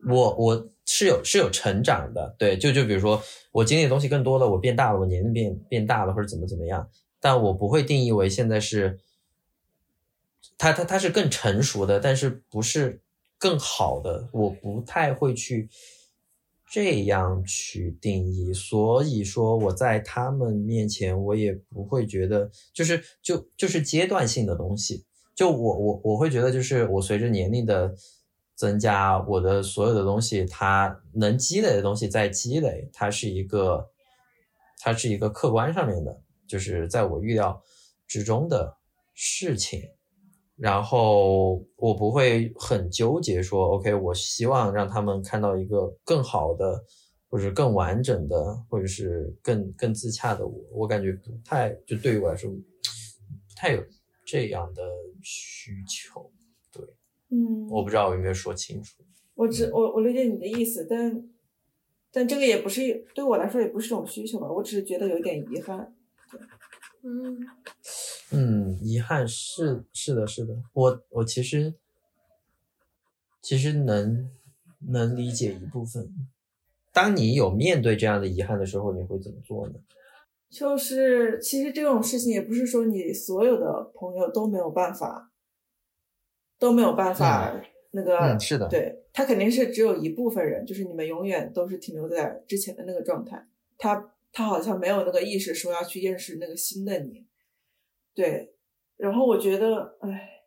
我我是有是有成长的，对，就就比如说我经历的东西更多了，我变大了，我年龄变变大了或者怎么怎么样，但我不会定义为现在是。他他他是更成熟的，但是不是更好的，我不太会去这样去定义。所以说我在他们面前，我也不会觉得就是就就是阶段性的东西。就我我我会觉得，就是我随着年龄的增加，我的所有的东西，它能积累的东西在积累，它是一个它是一个客观上面的，就是在我预料之中的事情。然后我不会很纠结，说 OK，我希望让他们看到一个更好的，或者更完整的，或者是更更自洽的我。我感觉不太，就对于我来说，不太有这样的需求。对，嗯，我不知道我有没有说清楚。我只我我理解你的意思，但但这个也不是对我来说也不是一种需求吧，我只是觉得有一点遗憾。对，嗯。嗯，遗憾是是的，是的，我我其实其实能能理解一部分。当你有面对这样的遗憾的时候，你会怎么做呢？就是其实这种事情也不是说你所有的朋友都没有办法都没有办法那个是的，对他肯定是只有一部分人，就是你们永远都是停留在之前的那个状态。他他好像没有那个意识说要去认识那个新的你。对，然后我觉得，哎，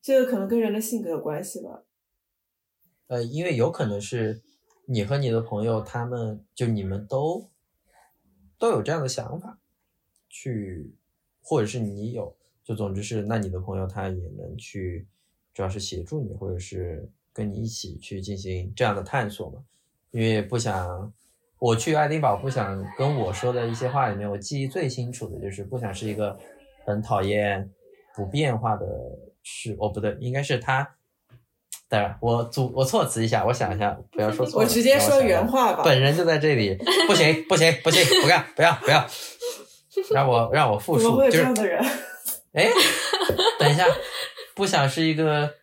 这个可能跟人的性格有关系吧。呃，因为有可能是你和你的朋友，他们就你们都都有这样的想法，去，或者是你有，就总之是，那你的朋友他也能去，主要是协助你，或者是跟你一起去进行这样的探索嘛，因为不想。我去爱丁堡不想跟我说的一些话里面，我记忆最清楚的就是不想是一个很讨厌不变化的事。哦，不对，应该是他。当然我组我措辞一下，我想一下，不要说错。我直接说原话吧。本人就在这里，不行不行不行，不干不要不要，让我让我复述。这样的人。哎，等一下，不想是一个。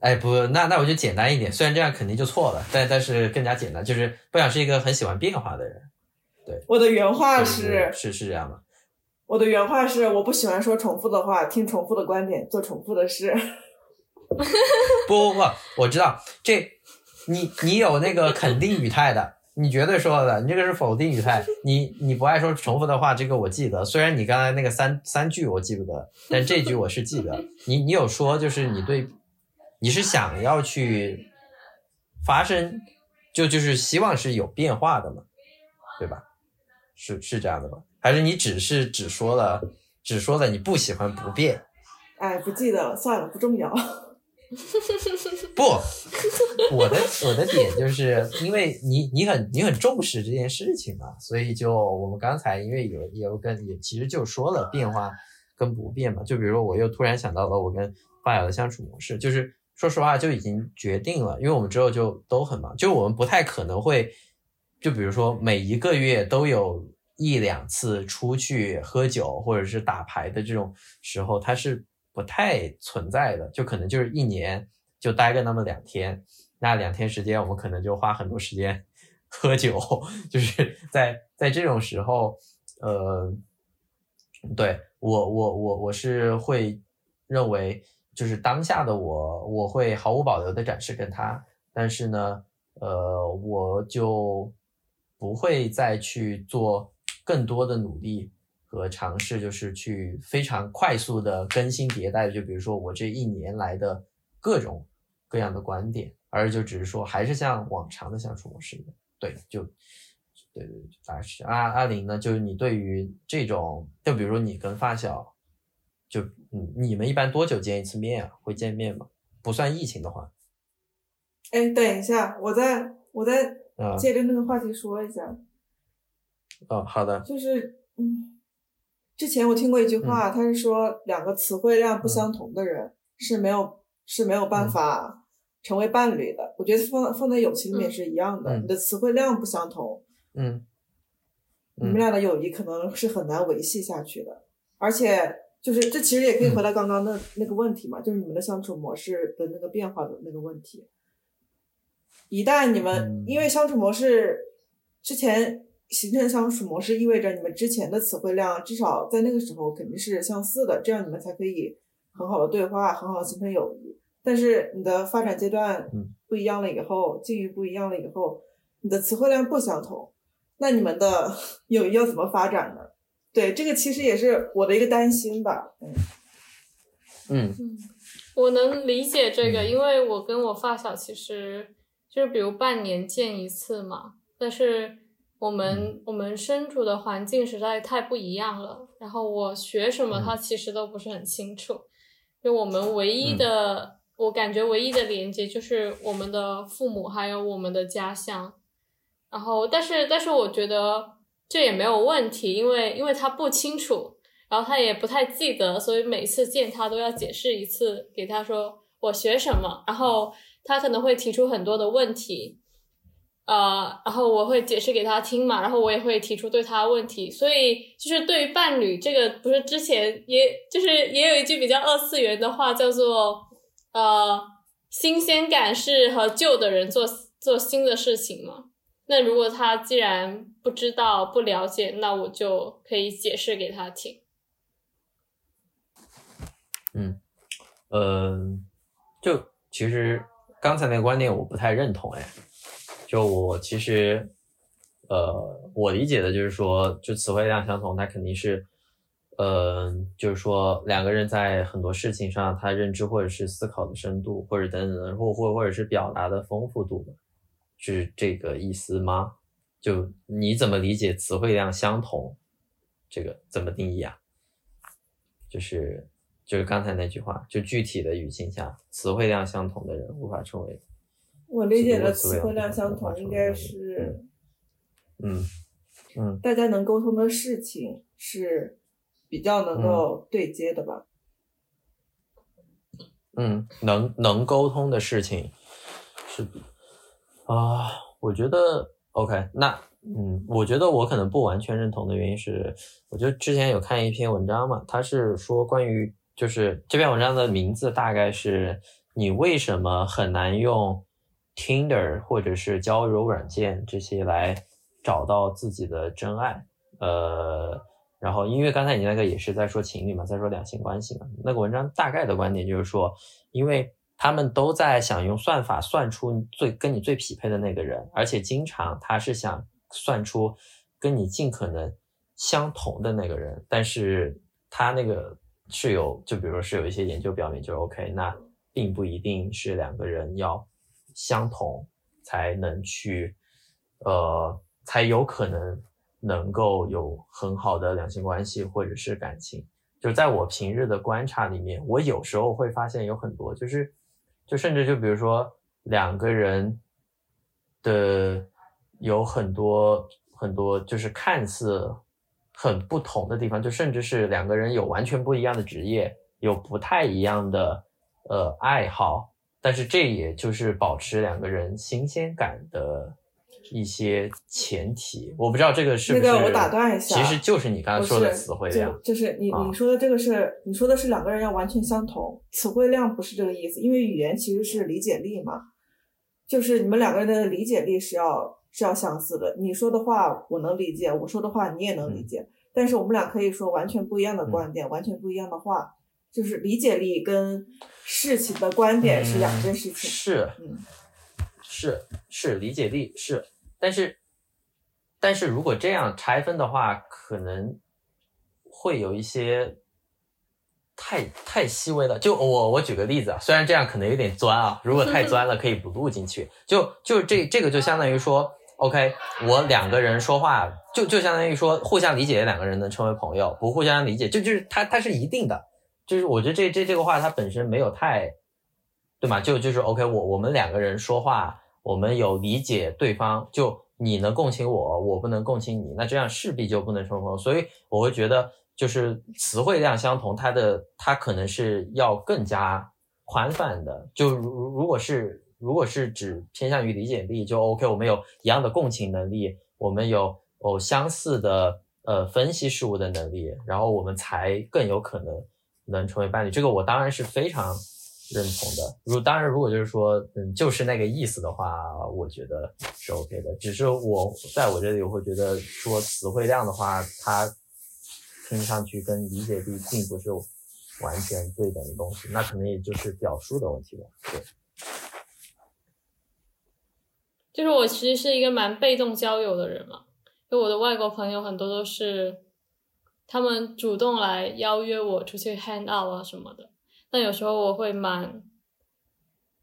哎不，那那我就简单一点，虽然这样肯定就错了，但但是更加简单，就是不想是一个很喜欢变化的人。对，我的原话是是是这样的。我的原话是我不喜欢说重复的话，听重复的观点，做重复的事。不不不，我知道这，你你有那个肯定语态的，你绝对说的，你这个是否定语态，你你不爱说重复的话，这个我记得。虽然你刚才那个三三句我记不得，但这句我是记得。你你有说就是你对，你是想要去发生，就就是希望是有变化的嘛，对吧？是是这样的吧？还是你只是只说了只说了你不喜欢不变？哎，不记得了，算了，不重要。不，我的我的点就是因为你你很你很重视这件事情嘛，所以就我们刚才因为有有跟也其实就说了变化跟不变嘛，就比如说我又突然想到了我跟发小的相处模式，就是说实话就已经决定了，因为我们之后就都很忙，就我们不太可能会，就比如说每一个月都有一两次出去喝酒或者是打牌的这种时候，他是。不太存在的，就可能就是一年就待个那么两天，那两天时间我们可能就花很多时间 喝酒，就是在在这种时候，呃，对我我我我是会认为就是当下的我我会毫无保留的展示跟他，但是呢，呃，我就不会再去做更多的努力。和尝试就是去非常快速的更新迭代，就比如说我这一年来的各种各样的观点，而就只是说还是像往常的相处模式一样。对，就对对对，大概是阿阿林呢，就是你对于这种，就比如说你跟发小，就嗯，你们一般多久见一次面啊？会见面吗？不算疫情的话。哎，等一下，我再我再接着那个话题说一下。哦，好的。就是嗯。之前我听过一句话，他是说两个词汇量不相同的人是没有是没有办法成为伴侣的。我觉得放放在友情里面是一样的，你的词汇量不相同，嗯，你们俩的友谊可能是很难维系下去的。而且就是这其实也可以回到刚刚那那个问题嘛，就是你们的相处模式的那个变化的那个问题。一旦你们因为相处模式之前。形成相处模式意味着你们之前的词汇量至少在那个时候肯定是相似的，这样你们才可以很好的对话，很好的形成友谊。但是你的发展阶段不一样了以后，境遇不一样了以后，你的词汇量不相同，那你们的 友谊要怎么发展呢？对，这个其实也是我的一个担心吧。嗯嗯，我能理解这个，因为我跟我发小其实就是比如半年见一次嘛，但是。我们我们身处的环境实在太不一样了，然后我学什么，他其实都不是很清楚。就我们唯一的，我感觉唯一的连接就是我们的父母，还有我们的家乡。然后，但是但是我觉得这也没有问题，因为因为他不清楚，然后他也不太记得，所以每次见他都要解释一次，给他说我学什么，然后他可能会提出很多的问题。呃，然后我会解释给他听嘛，然后我也会提出对他问题，所以就是对于伴侣这个，不是之前也就是也有一句比较二次元的话，叫做呃，新鲜感是和旧的人做做新的事情嘛。那如果他既然不知道不了解，那我就可以解释给他听。嗯，呃，就其实刚才那个观点我不太认同，哎。就我其实，呃，我理解的就是说，就词汇量相同，它肯定是，呃，就是说两个人在很多事情上，他认知或者是思考的深度，或者等等，或或或者是表达的丰富度的，是这个意思吗？就你怎么理解词汇量相同？这个怎么定义啊？就是就是刚才那句话，就具体的语境下，词汇量相同的人无法成为。我理解的词汇量相同，应该是，嗯嗯，大家能沟通的事情是比较能够对接的吧？嗯，能能沟通的事情是啊，我觉得 OK。那嗯，我觉得我可能不完全认同的原因是，我就之前有看一篇文章嘛，他是说关于就是这篇文章的名字大概是你为什么很难用。Tinder 或者是交友软件这些来找到自己的真爱，呃，然后因为刚才你那个也是在说情侣嘛，在说两性关系嘛，那个文章大概的观点就是说，因为他们都在想用算法算出最跟你最匹配的那个人，而且经常他是想算出跟你尽可能相同的那个人，但是他那个是有，就比如说是有一些研究表明，就是 OK，那并不一定是两个人要相同才能去，呃，才有可能能够有很好的两性关系或者是感情。就在我平日的观察里面，我有时候会发现有很多，就是，就甚至就比如说两个人的有很多很多，就是看似很不同的地方，就甚至是两个人有完全不一样的职业，有不太一样的呃爱好，但是这也就是保持两个人新鲜感的。一些前提，我不知道这个是不是。那个我打断一下，其实就是你刚刚说的词汇量，就是你你说的这个是你说的是两个人要完全相同，词汇量不是这个意思，因为语言其实是理解力嘛，就是你们两个人的理解力是要是要相似的。你说的话我能理解，我说的话你也能理解，但是我们俩可以说完全不一样的观点，完全不一样的话，就是理解力跟事情的观点是两件事情。是，嗯，是是理解力是。但是，但是如果这样拆分的话，可能会有一些太太细微了。就我我举个例子啊，虽然这样可能有点钻啊，如果太 钻了，可以不录进去。就就这这个就相当于说，OK，我两个人说话，就就相当于说互相理解的两个人能成为朋友，不互相理解，就就是他他是一定的。就是我觉得这这这个话它本身没有太，对吗？就就是 OK，我我们两个人说话。我们有理解对方，就你能共情我，我不能共情你，那这样势必就不能成朋友。所以我会觉得，就是词汇量相同，它的它可能是要更加宽泛的。就如如果是如果是只偏向于理解力，就 OK。我们有一样的共情能力，我们有哦相似的呃分析事物的能力，然后我们才更有可能能成为伴侣。这个我当然是非常。认同的，如当然，如果就是说，嗯，就是那个意思的话，我觉得是 OK 的。只是我在我这里，我会觉得说词汇量的话，它听上去跟理解力并不是完全对等的东西，那可能也就是表述的问题了。对，就是我其实是一个蛮被动交友的人嘛，就我的外国朋友很多都是他们主动来邀约我出去 hang out 啊什么的。但有时候我会蛮，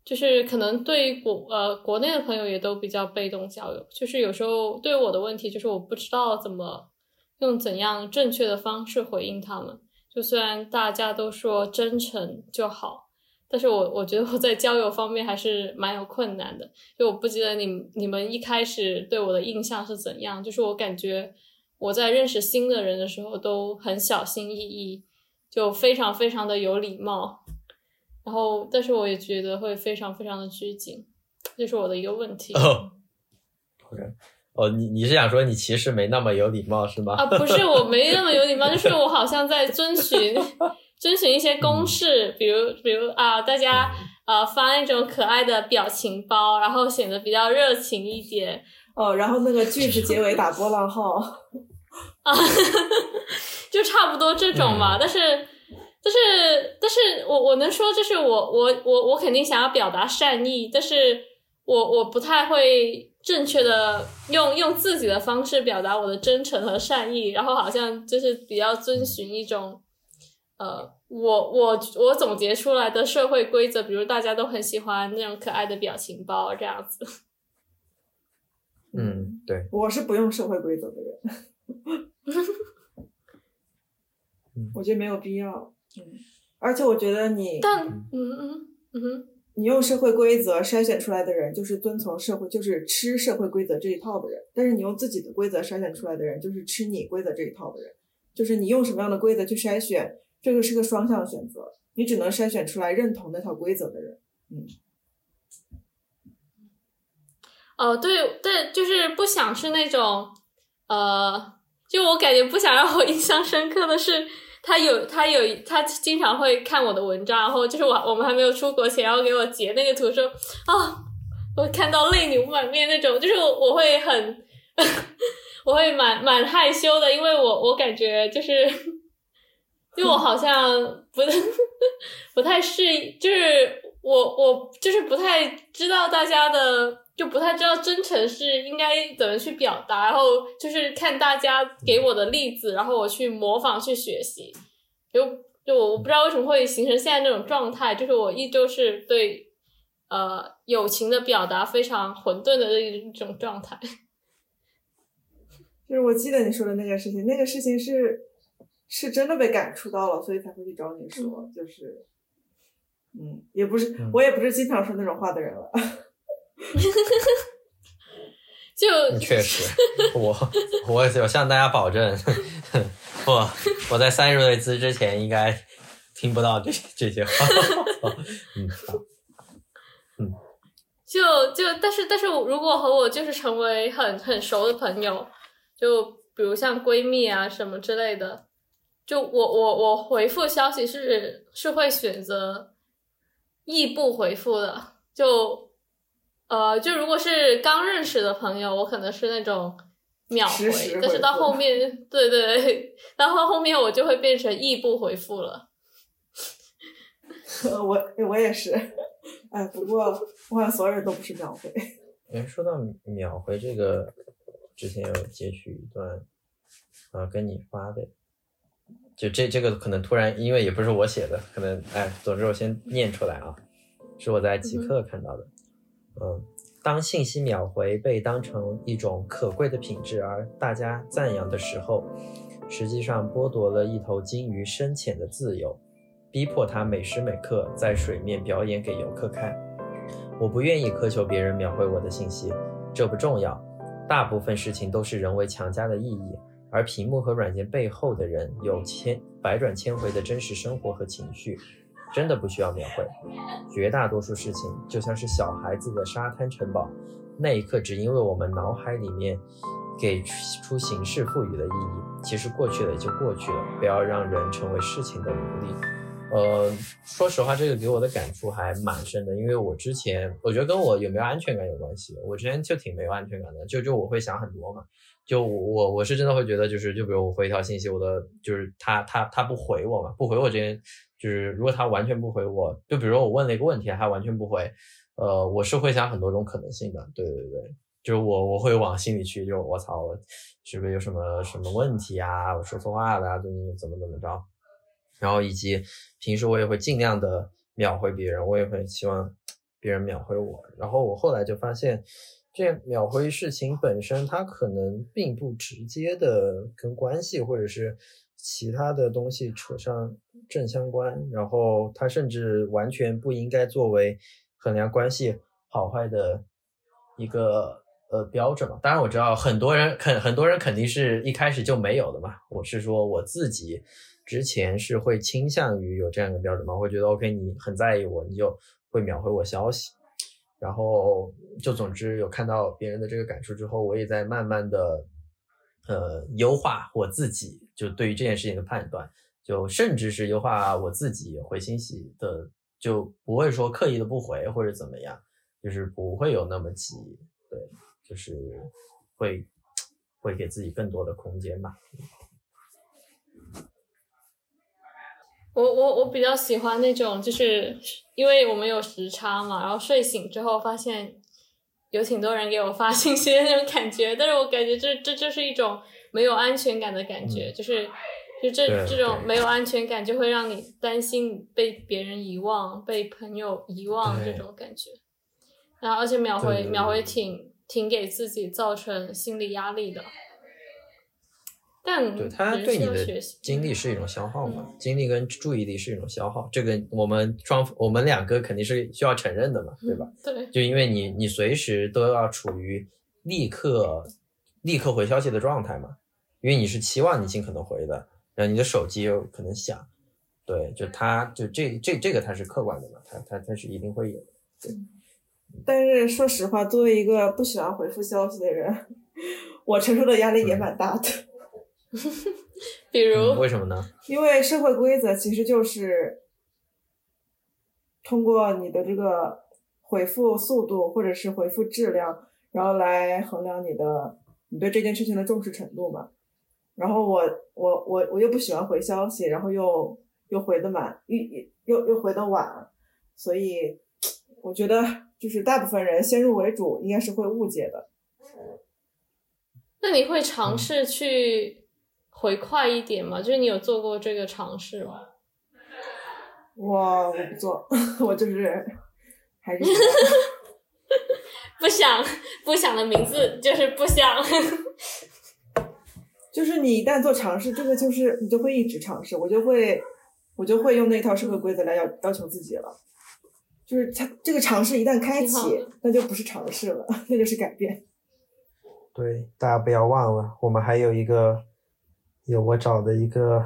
就是可能对于国呃国内的朋友也都比较被动交友，就是有时候对我的问题就是我不知道怎么用怎样正确的方式回应他们。就虽然大家都说真诚就好，但是我我觉得我在交友方面还是蛮有困难的。就我不记得你你们一开始对我的印象是怎样，就是我感觉我在认识新的人的时候都很小心翼翼。就非常非常的有礼貌，然后但是我也觉得会非常非常的拘谨，这是我的一个问题。OK，哦，你你是想说你其实没那么有礼貌是吗？啊，不是，我没那么有礼貌，就是我好像在遵循遵循一些公式，比如比如啊，大家啊发那种可爱的表情包，然后显得比较热情一点。哦，然后那个句子结尾打波浪号。啊。就差不多这种嘛，但是，但是，但是我我能说，就是我我我我肯定想要表达善意，但是我我不太会正确的用用自己的方式表达我的真诚和善意，然后好像就是比较遵循一种，呃，我我我总结出来的社会规则，比如大家都很喜欢那种可爱的表情包这样子。嗯，对，我是不用社会规则的人。我觉得没有必要，嗯，而且我觉得你，但，嗯嗯嗯哼，你用社会规则筛选出来的人，就是遵从社会，就是吃社会规则这一套的人；但是你用自己的规则筛选出来的人，就是吃你规则这一套的人。就是你用什么样的规则去筛选，这个是个双向选择，你只能筛选出来认同那套规则的人，嗯。哦，对对，就是不想是那种，呃，就我感觉不想让我印象深刻的是。他有，他有，他经常会看我的文章，然后就是我我们还没有出国前，然后给我截那个图说啊，我看到泪流满面那种，就是我我会很，我会蛮蛮害羞的，因为我我感觉就是，因为我好像不 不太适应，就是我我就是不太知道大家的，就不太知道真诚是应该怎么去表达，然后就是看大家给我的例子，然后我去模仿去学习。就就我我不知道为什么会形成现在这种状态，就是我依旧是对呃友情的表达非常混沌的一 种状态。就是我记得你说的那个事情，那个事情是是真的被感触到了，所以才会去找你说，就是。嗯，也不是，我也不是经常说那种话的人了。就确实，我我我向大家保证，我，我在三十岁之之前应该听不到这这些话。嗯嗯，就就但是但是，如果和我就是成为很很熟的朋友，就比如像闺蜜啊什么之类的，就我我我回复消息是是会选择。异步回复的，就呃，就如果是刚认识的朋友，我可能是那种秒回，但是到后面，对 对，到后后面我就会变成异步回复了。我我也是，哎，不过我好像所有人都不是秒回。哎，说到秒回这个，之前有截取一段，啊，跟你发的。就这这个可能突然，因为也不是我写的，可能哎，总之我先念出来啊，是我在极客看到的。嗯，嗯当信息秒回被当成一种可贵的品质而大家赞扬的时候，实际上剥夺了一头鲸鱼深浅的自由，逼迫它每时每刻在水面表演给游客看。我不愿意苛求别人秒回我的信息，这不重要，大部分事情都是人为强加的意义。而屏幕和软件背后的人有千百转千回的真实生活和情绪，真的不需要描绘。绝大多数事情就像是小孩子的沙滩城堡，那一刻只因为我们脑海里面给出形式赋予的意义，其实过去了就过去了。不要让人成为事情的奴隶。呃，说实话，这个给我的感触还蛮深的，因为我之前我觉得跟我有没有安全感有关系。我之前就挺没有安全感的，就就我会想很多嘛。就我我是真的会觉得，就是就比如我回一条信息，我的就是他他他不回我嘛，不回我这边，就是如果他完全不回我，就比如我问了一个问题，他完全不回，呃，我是会想很多种可能性的，对对对，就是我我会往心里去，就我操，是不是有什么什么问题啊？我说错话了啊？最近怎么怎么着？然后以及平时我也会尽量的秒回别人，我也会希望别人秒回我。然后我后来就发现。这秒回事情本身，它可能并不直接的跟关系或者是其他的东西扯上正相关，然后它甚至完全不应该作为衡量关系好坏的一个呃标准嘛。当然我知道很多人肯很多人肯定是一开始就没有的嘛。我是说我自己之前是会倾向于有这样一个标准嘛，会觉得 OK 你很在意我，你就会秒回我消息。然后就总之有看到别人的这个感受之后，我也在慢慢的，呃，优化我自己就对于这件事情的判断，就甚至是优化我自己回信息的，就不会说刻意的不回或者怎么样，就是不会有那么急，对，就是会会给自己更多的空间吧。我我我比较喜欢那种，就是因为我们有时差嘛，然后睡醒之后发现有挺多人给我发信息的那种感觉，但是我感觉这这就是一种没有安全感的感觉，就是就这这种没有安全感就会让你担心被别人遗忘、被朋友遗忘这种感觉，然后而且秒回秒回挺挺给自己造成心理压力的。但对他对你的精力是一种消耗嘛？精力跟注意力是一种消耗，这个我们双我们两个肯定是需要承认的嘛，对吧？对，就因为你你随时都要处于立刻立刻回消息的状态嘛，因为你是期望你尽可能回的，然后你的手机有可能响，对，就他就这这这个它是客观的嘛，它它它是一定会有的。对，但是说实话，作为一个不喜欢回复消息的人，我承受的压力也蛮大的。比如为什么呢？因为社会规则其实就是通过你的这个回复速度或者是回复质量，然后来衡量你的你对这件事情的重视程度嘛。然后我我我我又不喜欢回消息，然后又又回的满，又又又回的晚，所以我觉得就是大部分人先入为主，应该是会误解的。那你会尝试去回快一点吗？就是你有做过这个尝试吗？我我不做，我就是还是 不想不想的名字就是不想。就是你一旦做尝试，这个就是你就会一直尝试，我就会我就会用那套社会规则来要要求自己了。就是它这个尝试一旦开启，那就不是尝试了，那就是改变。对，大家不要忘了，我们还有一个有我找的一个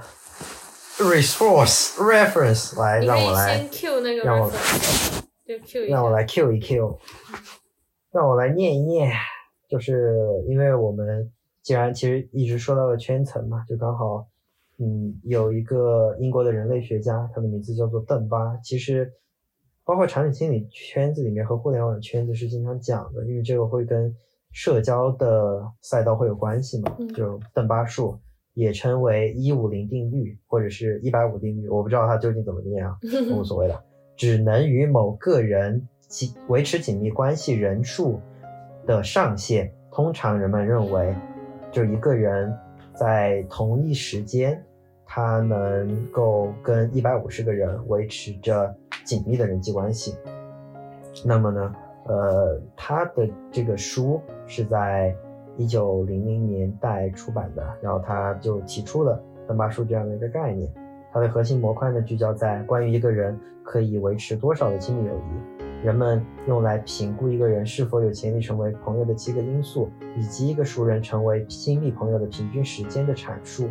resource reference 来让我来先 Q 那个让我 reference，就 Q 一让我来 Q 一 Q，让我来念一念，就是因为我们既然其实一直说到了圈层嘛，就刚好，嗯，有一个英国的人类学家，他的名字叫做邓巴，其实包括产品经理圈子里面和互联网圈子是经常讲的，因为这个会跟社交的赛道会有关系嘛，嗯。就邓巴数。也称为一五零定律或者是一百五定律，我不知道它究竟怎么念啊，无所谓的。只能与某个人紧维持紧密关系人数的上限，通常人们认为，就一个人在同一时间，他能够跟一百五十个人维持着紧密的人际关系。那么呢，呃，他的这个书是在一九零零年代出版的，然后他就提出了邓巴数这样的一个概念。它的核心模块呢，聚焦在关于一个人可以维持多少的亲密友谊，人们用来评估一个人是否有潜力成为朋友的七个因素，以及一个熟人成为亲密朋友的平均时间的阐述。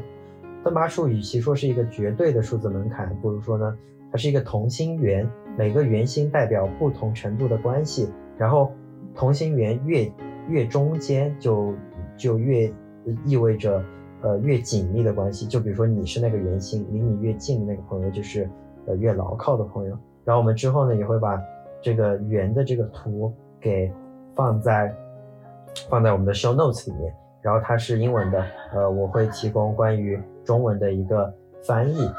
邓巴数与其说是一个绝对的数字门槛，不如说呢，它是一个同心圆，每个圆心代表不同程度的关系，然后同心圆越越中间就就越意味着呃越紧密的关系。就比如说你是那个圆心，离你越近的那个朋友就是呃越牢靠的朋友。然后我们之后呢也会把这个圆的这个图给放在放在我们的 show notes 里面，然后它是英文的，呃我会提供关于中文的一个翻译。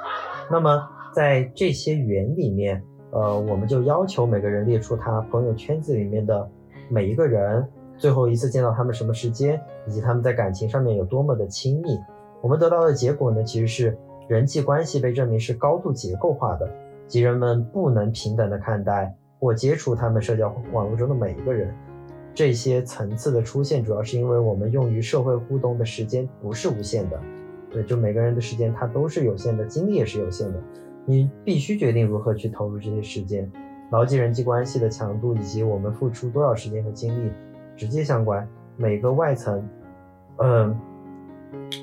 那么在这些圆里面，呃我们就要求每个人列出他朋友圈子里面的每一个人。最后一次见到他们什么时间，以及他们在感情上面有多么的亲密。我们得到的结果呢，其实是人际关系被证明是高度结构化的，即人们不能平等的看待或接触他们社交网络中的每一个人。这些层次的出现，主要是因为我们用于社会互动的时间不是无限的。对，就每个人的时间它都是有限的，精力也是有限的。你必须决定如何去投入这些时间。牢记人际关系的强度以及我们付出多少时间和精力。直接相关，每个外层，嗯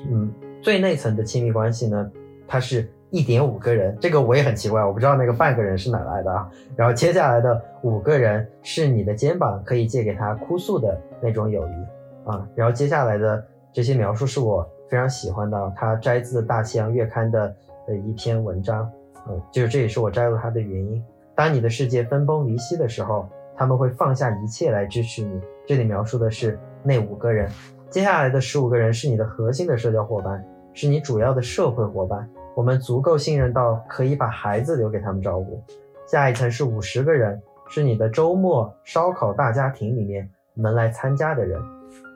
嗯，最内层的亲密关系呢，它是一点五个人，这个我也很奇怪，我不知道那个半个人是哪来的啊。然后接下来的五个人是你的肩膀，可以借给他哭诉的那种友谊啊。然后接下来的这些描述是我非常喜欢的，它摘自《大西洋月刊》的的一篇文章，嗯，就是这也是我摘录它的原因。当你的世界分崩离析的时候，他们会放下一切来支持你。这里描述的是那五个人，接下来的十五个人是你的核心的社交伙伴，是你主要的社会伙伴。我们足够信任到可以把孩子留给他们照顾。下一层是五十个人，是你的周末烧烤大家庭里面能来参加的人。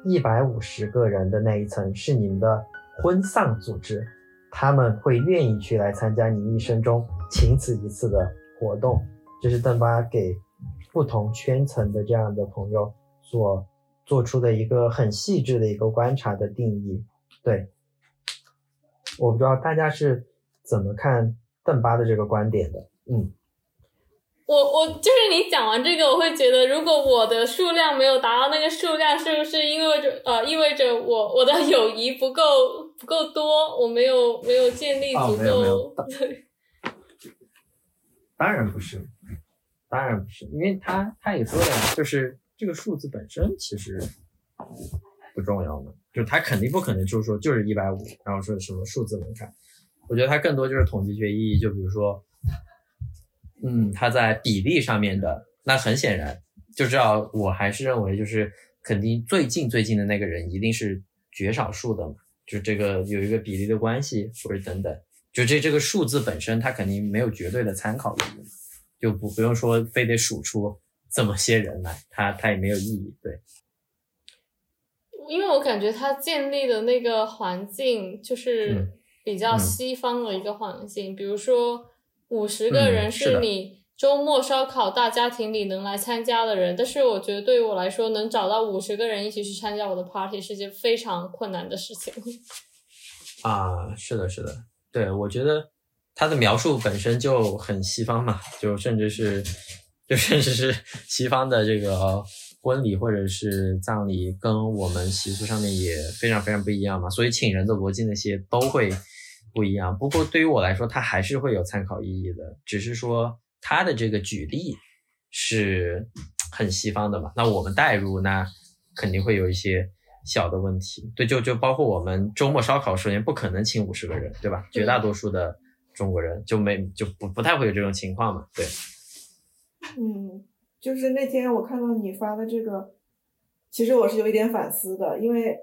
一百五十个人的那一层是你们的婚丧组织，他们会愿意去来参加你一生中仅此一次的活动。这是邓巴给不同圈层的这样的朋友。所做出的一个很细致的一个观察的定义，对，我不知道大家是怎么看邓巴的这个观点的，嗯，我我就是你讲完这个，我会觉得，如果我的数量没有达到那个数量，是不是意味着呃意味着我我的 友谊不够不够多，我没有没有建立足够？当然不是，当然不是，因为他他也说了，就是。这个数字本身其实不重要的，就它肯定不可能就是说就是一百五，然后说什么数字门槛，我觉得它更多就是统计学意义。就比如说，嗯，它在比例上面的，那很显然就知道，我还是认为就是肯定最近最近的那个人一定是绝少数的嘛，就这个有一个比例的关系或者等等，就这这个数字本身它肯定没有绝对的参考意义，就不不用说非得数出。这么些人来，他他也没有意义。对，因为我感觉他建立的那个环境就是比较西方的一个环境，比如说五十个人是你周末烧烤大家庭里能来参加的人，但是我觉得对于我来说，能找到五十个人一起去参加我的 party 是件非常困难的事情。啊，是的，是的，对，我觉得他的描述本身就很西方嘛，就甚至是，就甚至是西方的这个婚礼或者是葬礼，跟我们习俗上面也非常非常不一样嘛，所以请人的逻辑那些都会不一样。不过对于我来说，它还是会有参考意义的，只是说它的这个举例是很西方的嘛，那我们代入，那肯定会有一些。小的问题，对，就就包括我们周末烧烤，首先不可能请五十个人，对吧？绝大多数的中国人就没就不不太会有这种情况嘛，对。嗯，就是那天我看到你发的这个，其实我是有一点反思的，因为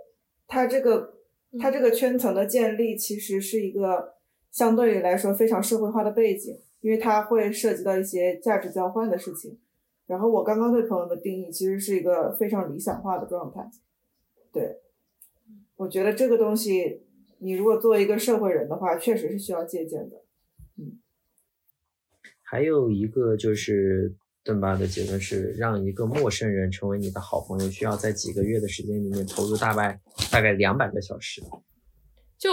它这个它这个圈层的建立，其实是一个相对于来说非常社会化的背景，因为它会涉及到一些价值交换的事情。然后我刚刚对朋友的定义，其实是一个非常理想化的状态。对，我觉得这个东西，你如果作为一个社会人的话，确实是需要借鉴的。还有一个就是邓巴的结论是，让一个陌生人成为你的好朋友，需要在几个月的时间里面投入大概大概两百个小时。就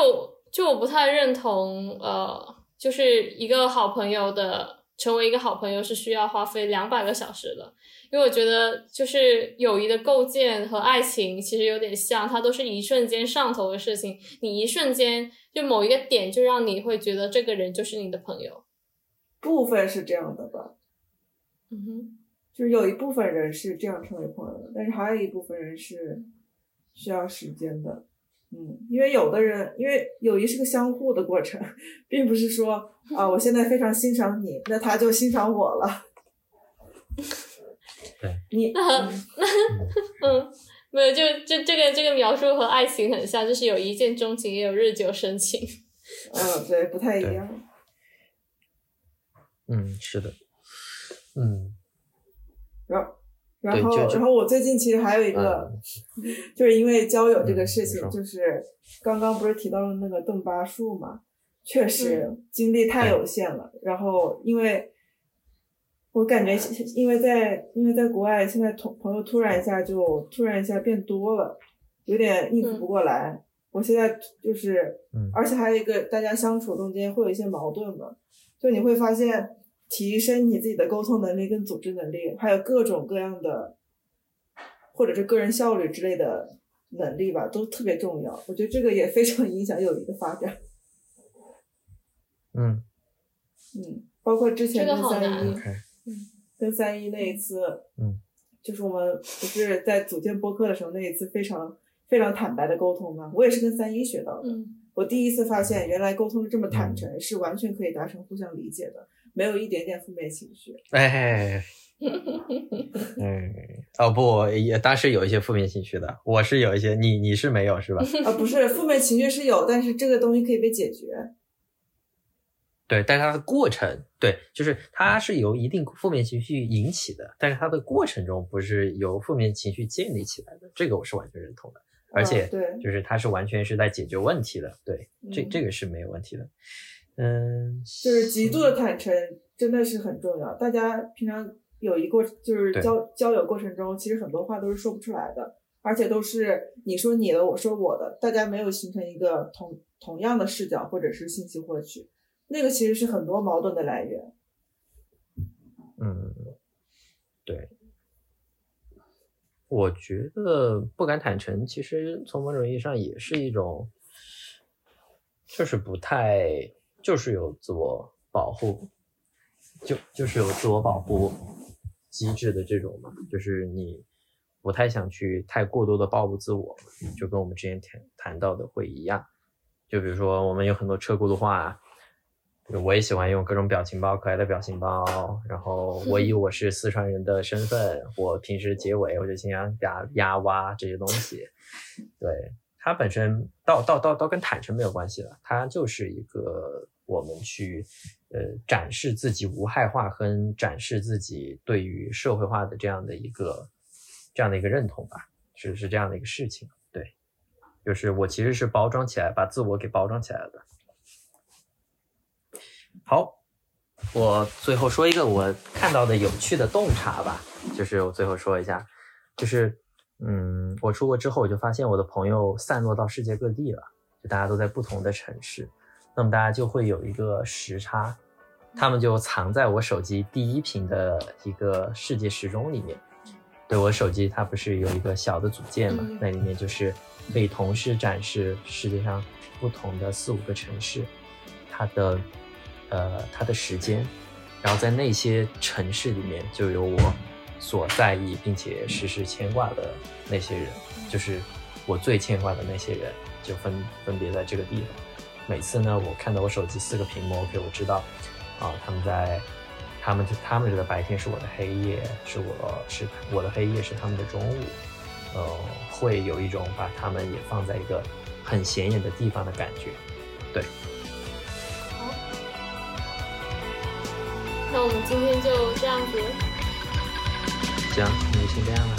就我不太认同，呃，就是一个好朋友的成为一个好朋友是需要花费两百个小时的。因为我觉得，就是友谊的构建和爱情其实有点像，它都是一瞬间上头的事情。你一瞬间就某一个点，就让你会觉得这个人就是你的朋友。部分是这样的吧？嗯哼，就是有一部分人是这样成为朋友的，但是还有一部分人是需要时间的。嗯，因为有的人，因为友谊是个相互的过程，并不是说啊，我现在非常欣赏你，那他就欣赏我了。对，你 那那嗯，没有，就就这个这个描述和爱情很像，就是有一见钟情，也有日久生情。嗯，对，不太一样。嗯，是的。嗯。然后，然后，然后我最近其实还有一个，就是因为交友这个事情，就是刚刚不是提到了那个邓巴数嘛，确实精力太有限了。然后因为。我感觉，因为在因为在国外，现在同朋友突然一下就突然一下变多了，有点应付不过来。我现在就是，而且还有一个，大家相处中间会有一些矛盾嘛，就你会发现，提升你自己的沟通能力跟组织能力，还有各种各样的，或者是个人效率之类的能力吧，都特别重要。我觉得这个也非常影响友谊的发展。嗯嗯，包括之前跟三一。嗯，跟三一那一次，嗯，就是我们不是在组建播客的时候那一次非常非常坦白的沟通吗？我也是跟三一学到的。嗯，我第一次发现原来沟通这么坦诚，是完全可以达成互相理解的，没有一点点负面情绪。哎，嗯，哦不，也当时有一些负面情绪的，我是有一些，你你是没有是吧？啊，不是，负面情绪是有，但是这个东西可以被解决。对，但是它的过程，对，就是它是由一定负面情绪引起的，但是它的过程中不是由负面情绪建立起来的，这个我是完全认同的，而且对，就是它是完全是在解决问题的，对，这这个是没有问题的，嗯，就是极度的坦诚真的是很重要，大家平常有一过就是交交友过程中，其实很多话都是说不出来的，而且都是你说你的，我说我的，大家没有形成一个同同样的视角或者是信息获取。那个其实是很多矛盾的来源。嗯，对，我觉得不敢坦诚，其实从某种意义上也是一种，就是不太，就是有自我保护，就就是有自我保护机制的这种嘛，就是你不太想去太过多的暴露自我，就跟我们之前谈谈到的会一样，就比如说我们有很多车轱辘话。我也喜欢用各种表情包，可爱的表情包。然后我以我是四川人的身份，我平时结尾我就经常加呀哇这些东西。对它本身，倒倒倒倒跟坦诚没有关系了，它就是一个我们去呃展示自己无害化和展示自己对于社会化的这样的一个这样的一个认同吧，是是这样的一个事情。对，就是我其实是包装起来，把自我给包装起来的。好。我最后说一个我看到的有趣的洞察吧，就是我最后说一下，就是嗯，我出国之后我就发现我的朋友散落到世界各地了，就大家都在不同的城市，那么大家就会有一个时差，他们就藏在我手机第一屏的一个世界时钟里面。对我手机它不是有一个小的组件嘛，那里面就是可以同时展示世界上不同的四五个城市，它的。呃，他的时间，然后在那些城市里面，就有我所在意并且时时牵挂的那些人，就是我最牵挂的那些人，就分分别在这个地方。每次呢，我看到我手机四个屏幕，OK，我知道，啊，他们在，他们就他们的白天是我的黑夜，是我是我的黑夜是他们的中午，呃，会有一种把他们也放在一个很显眼的地方的感觉，对。那我们今天就这样子。行，那就先这样了。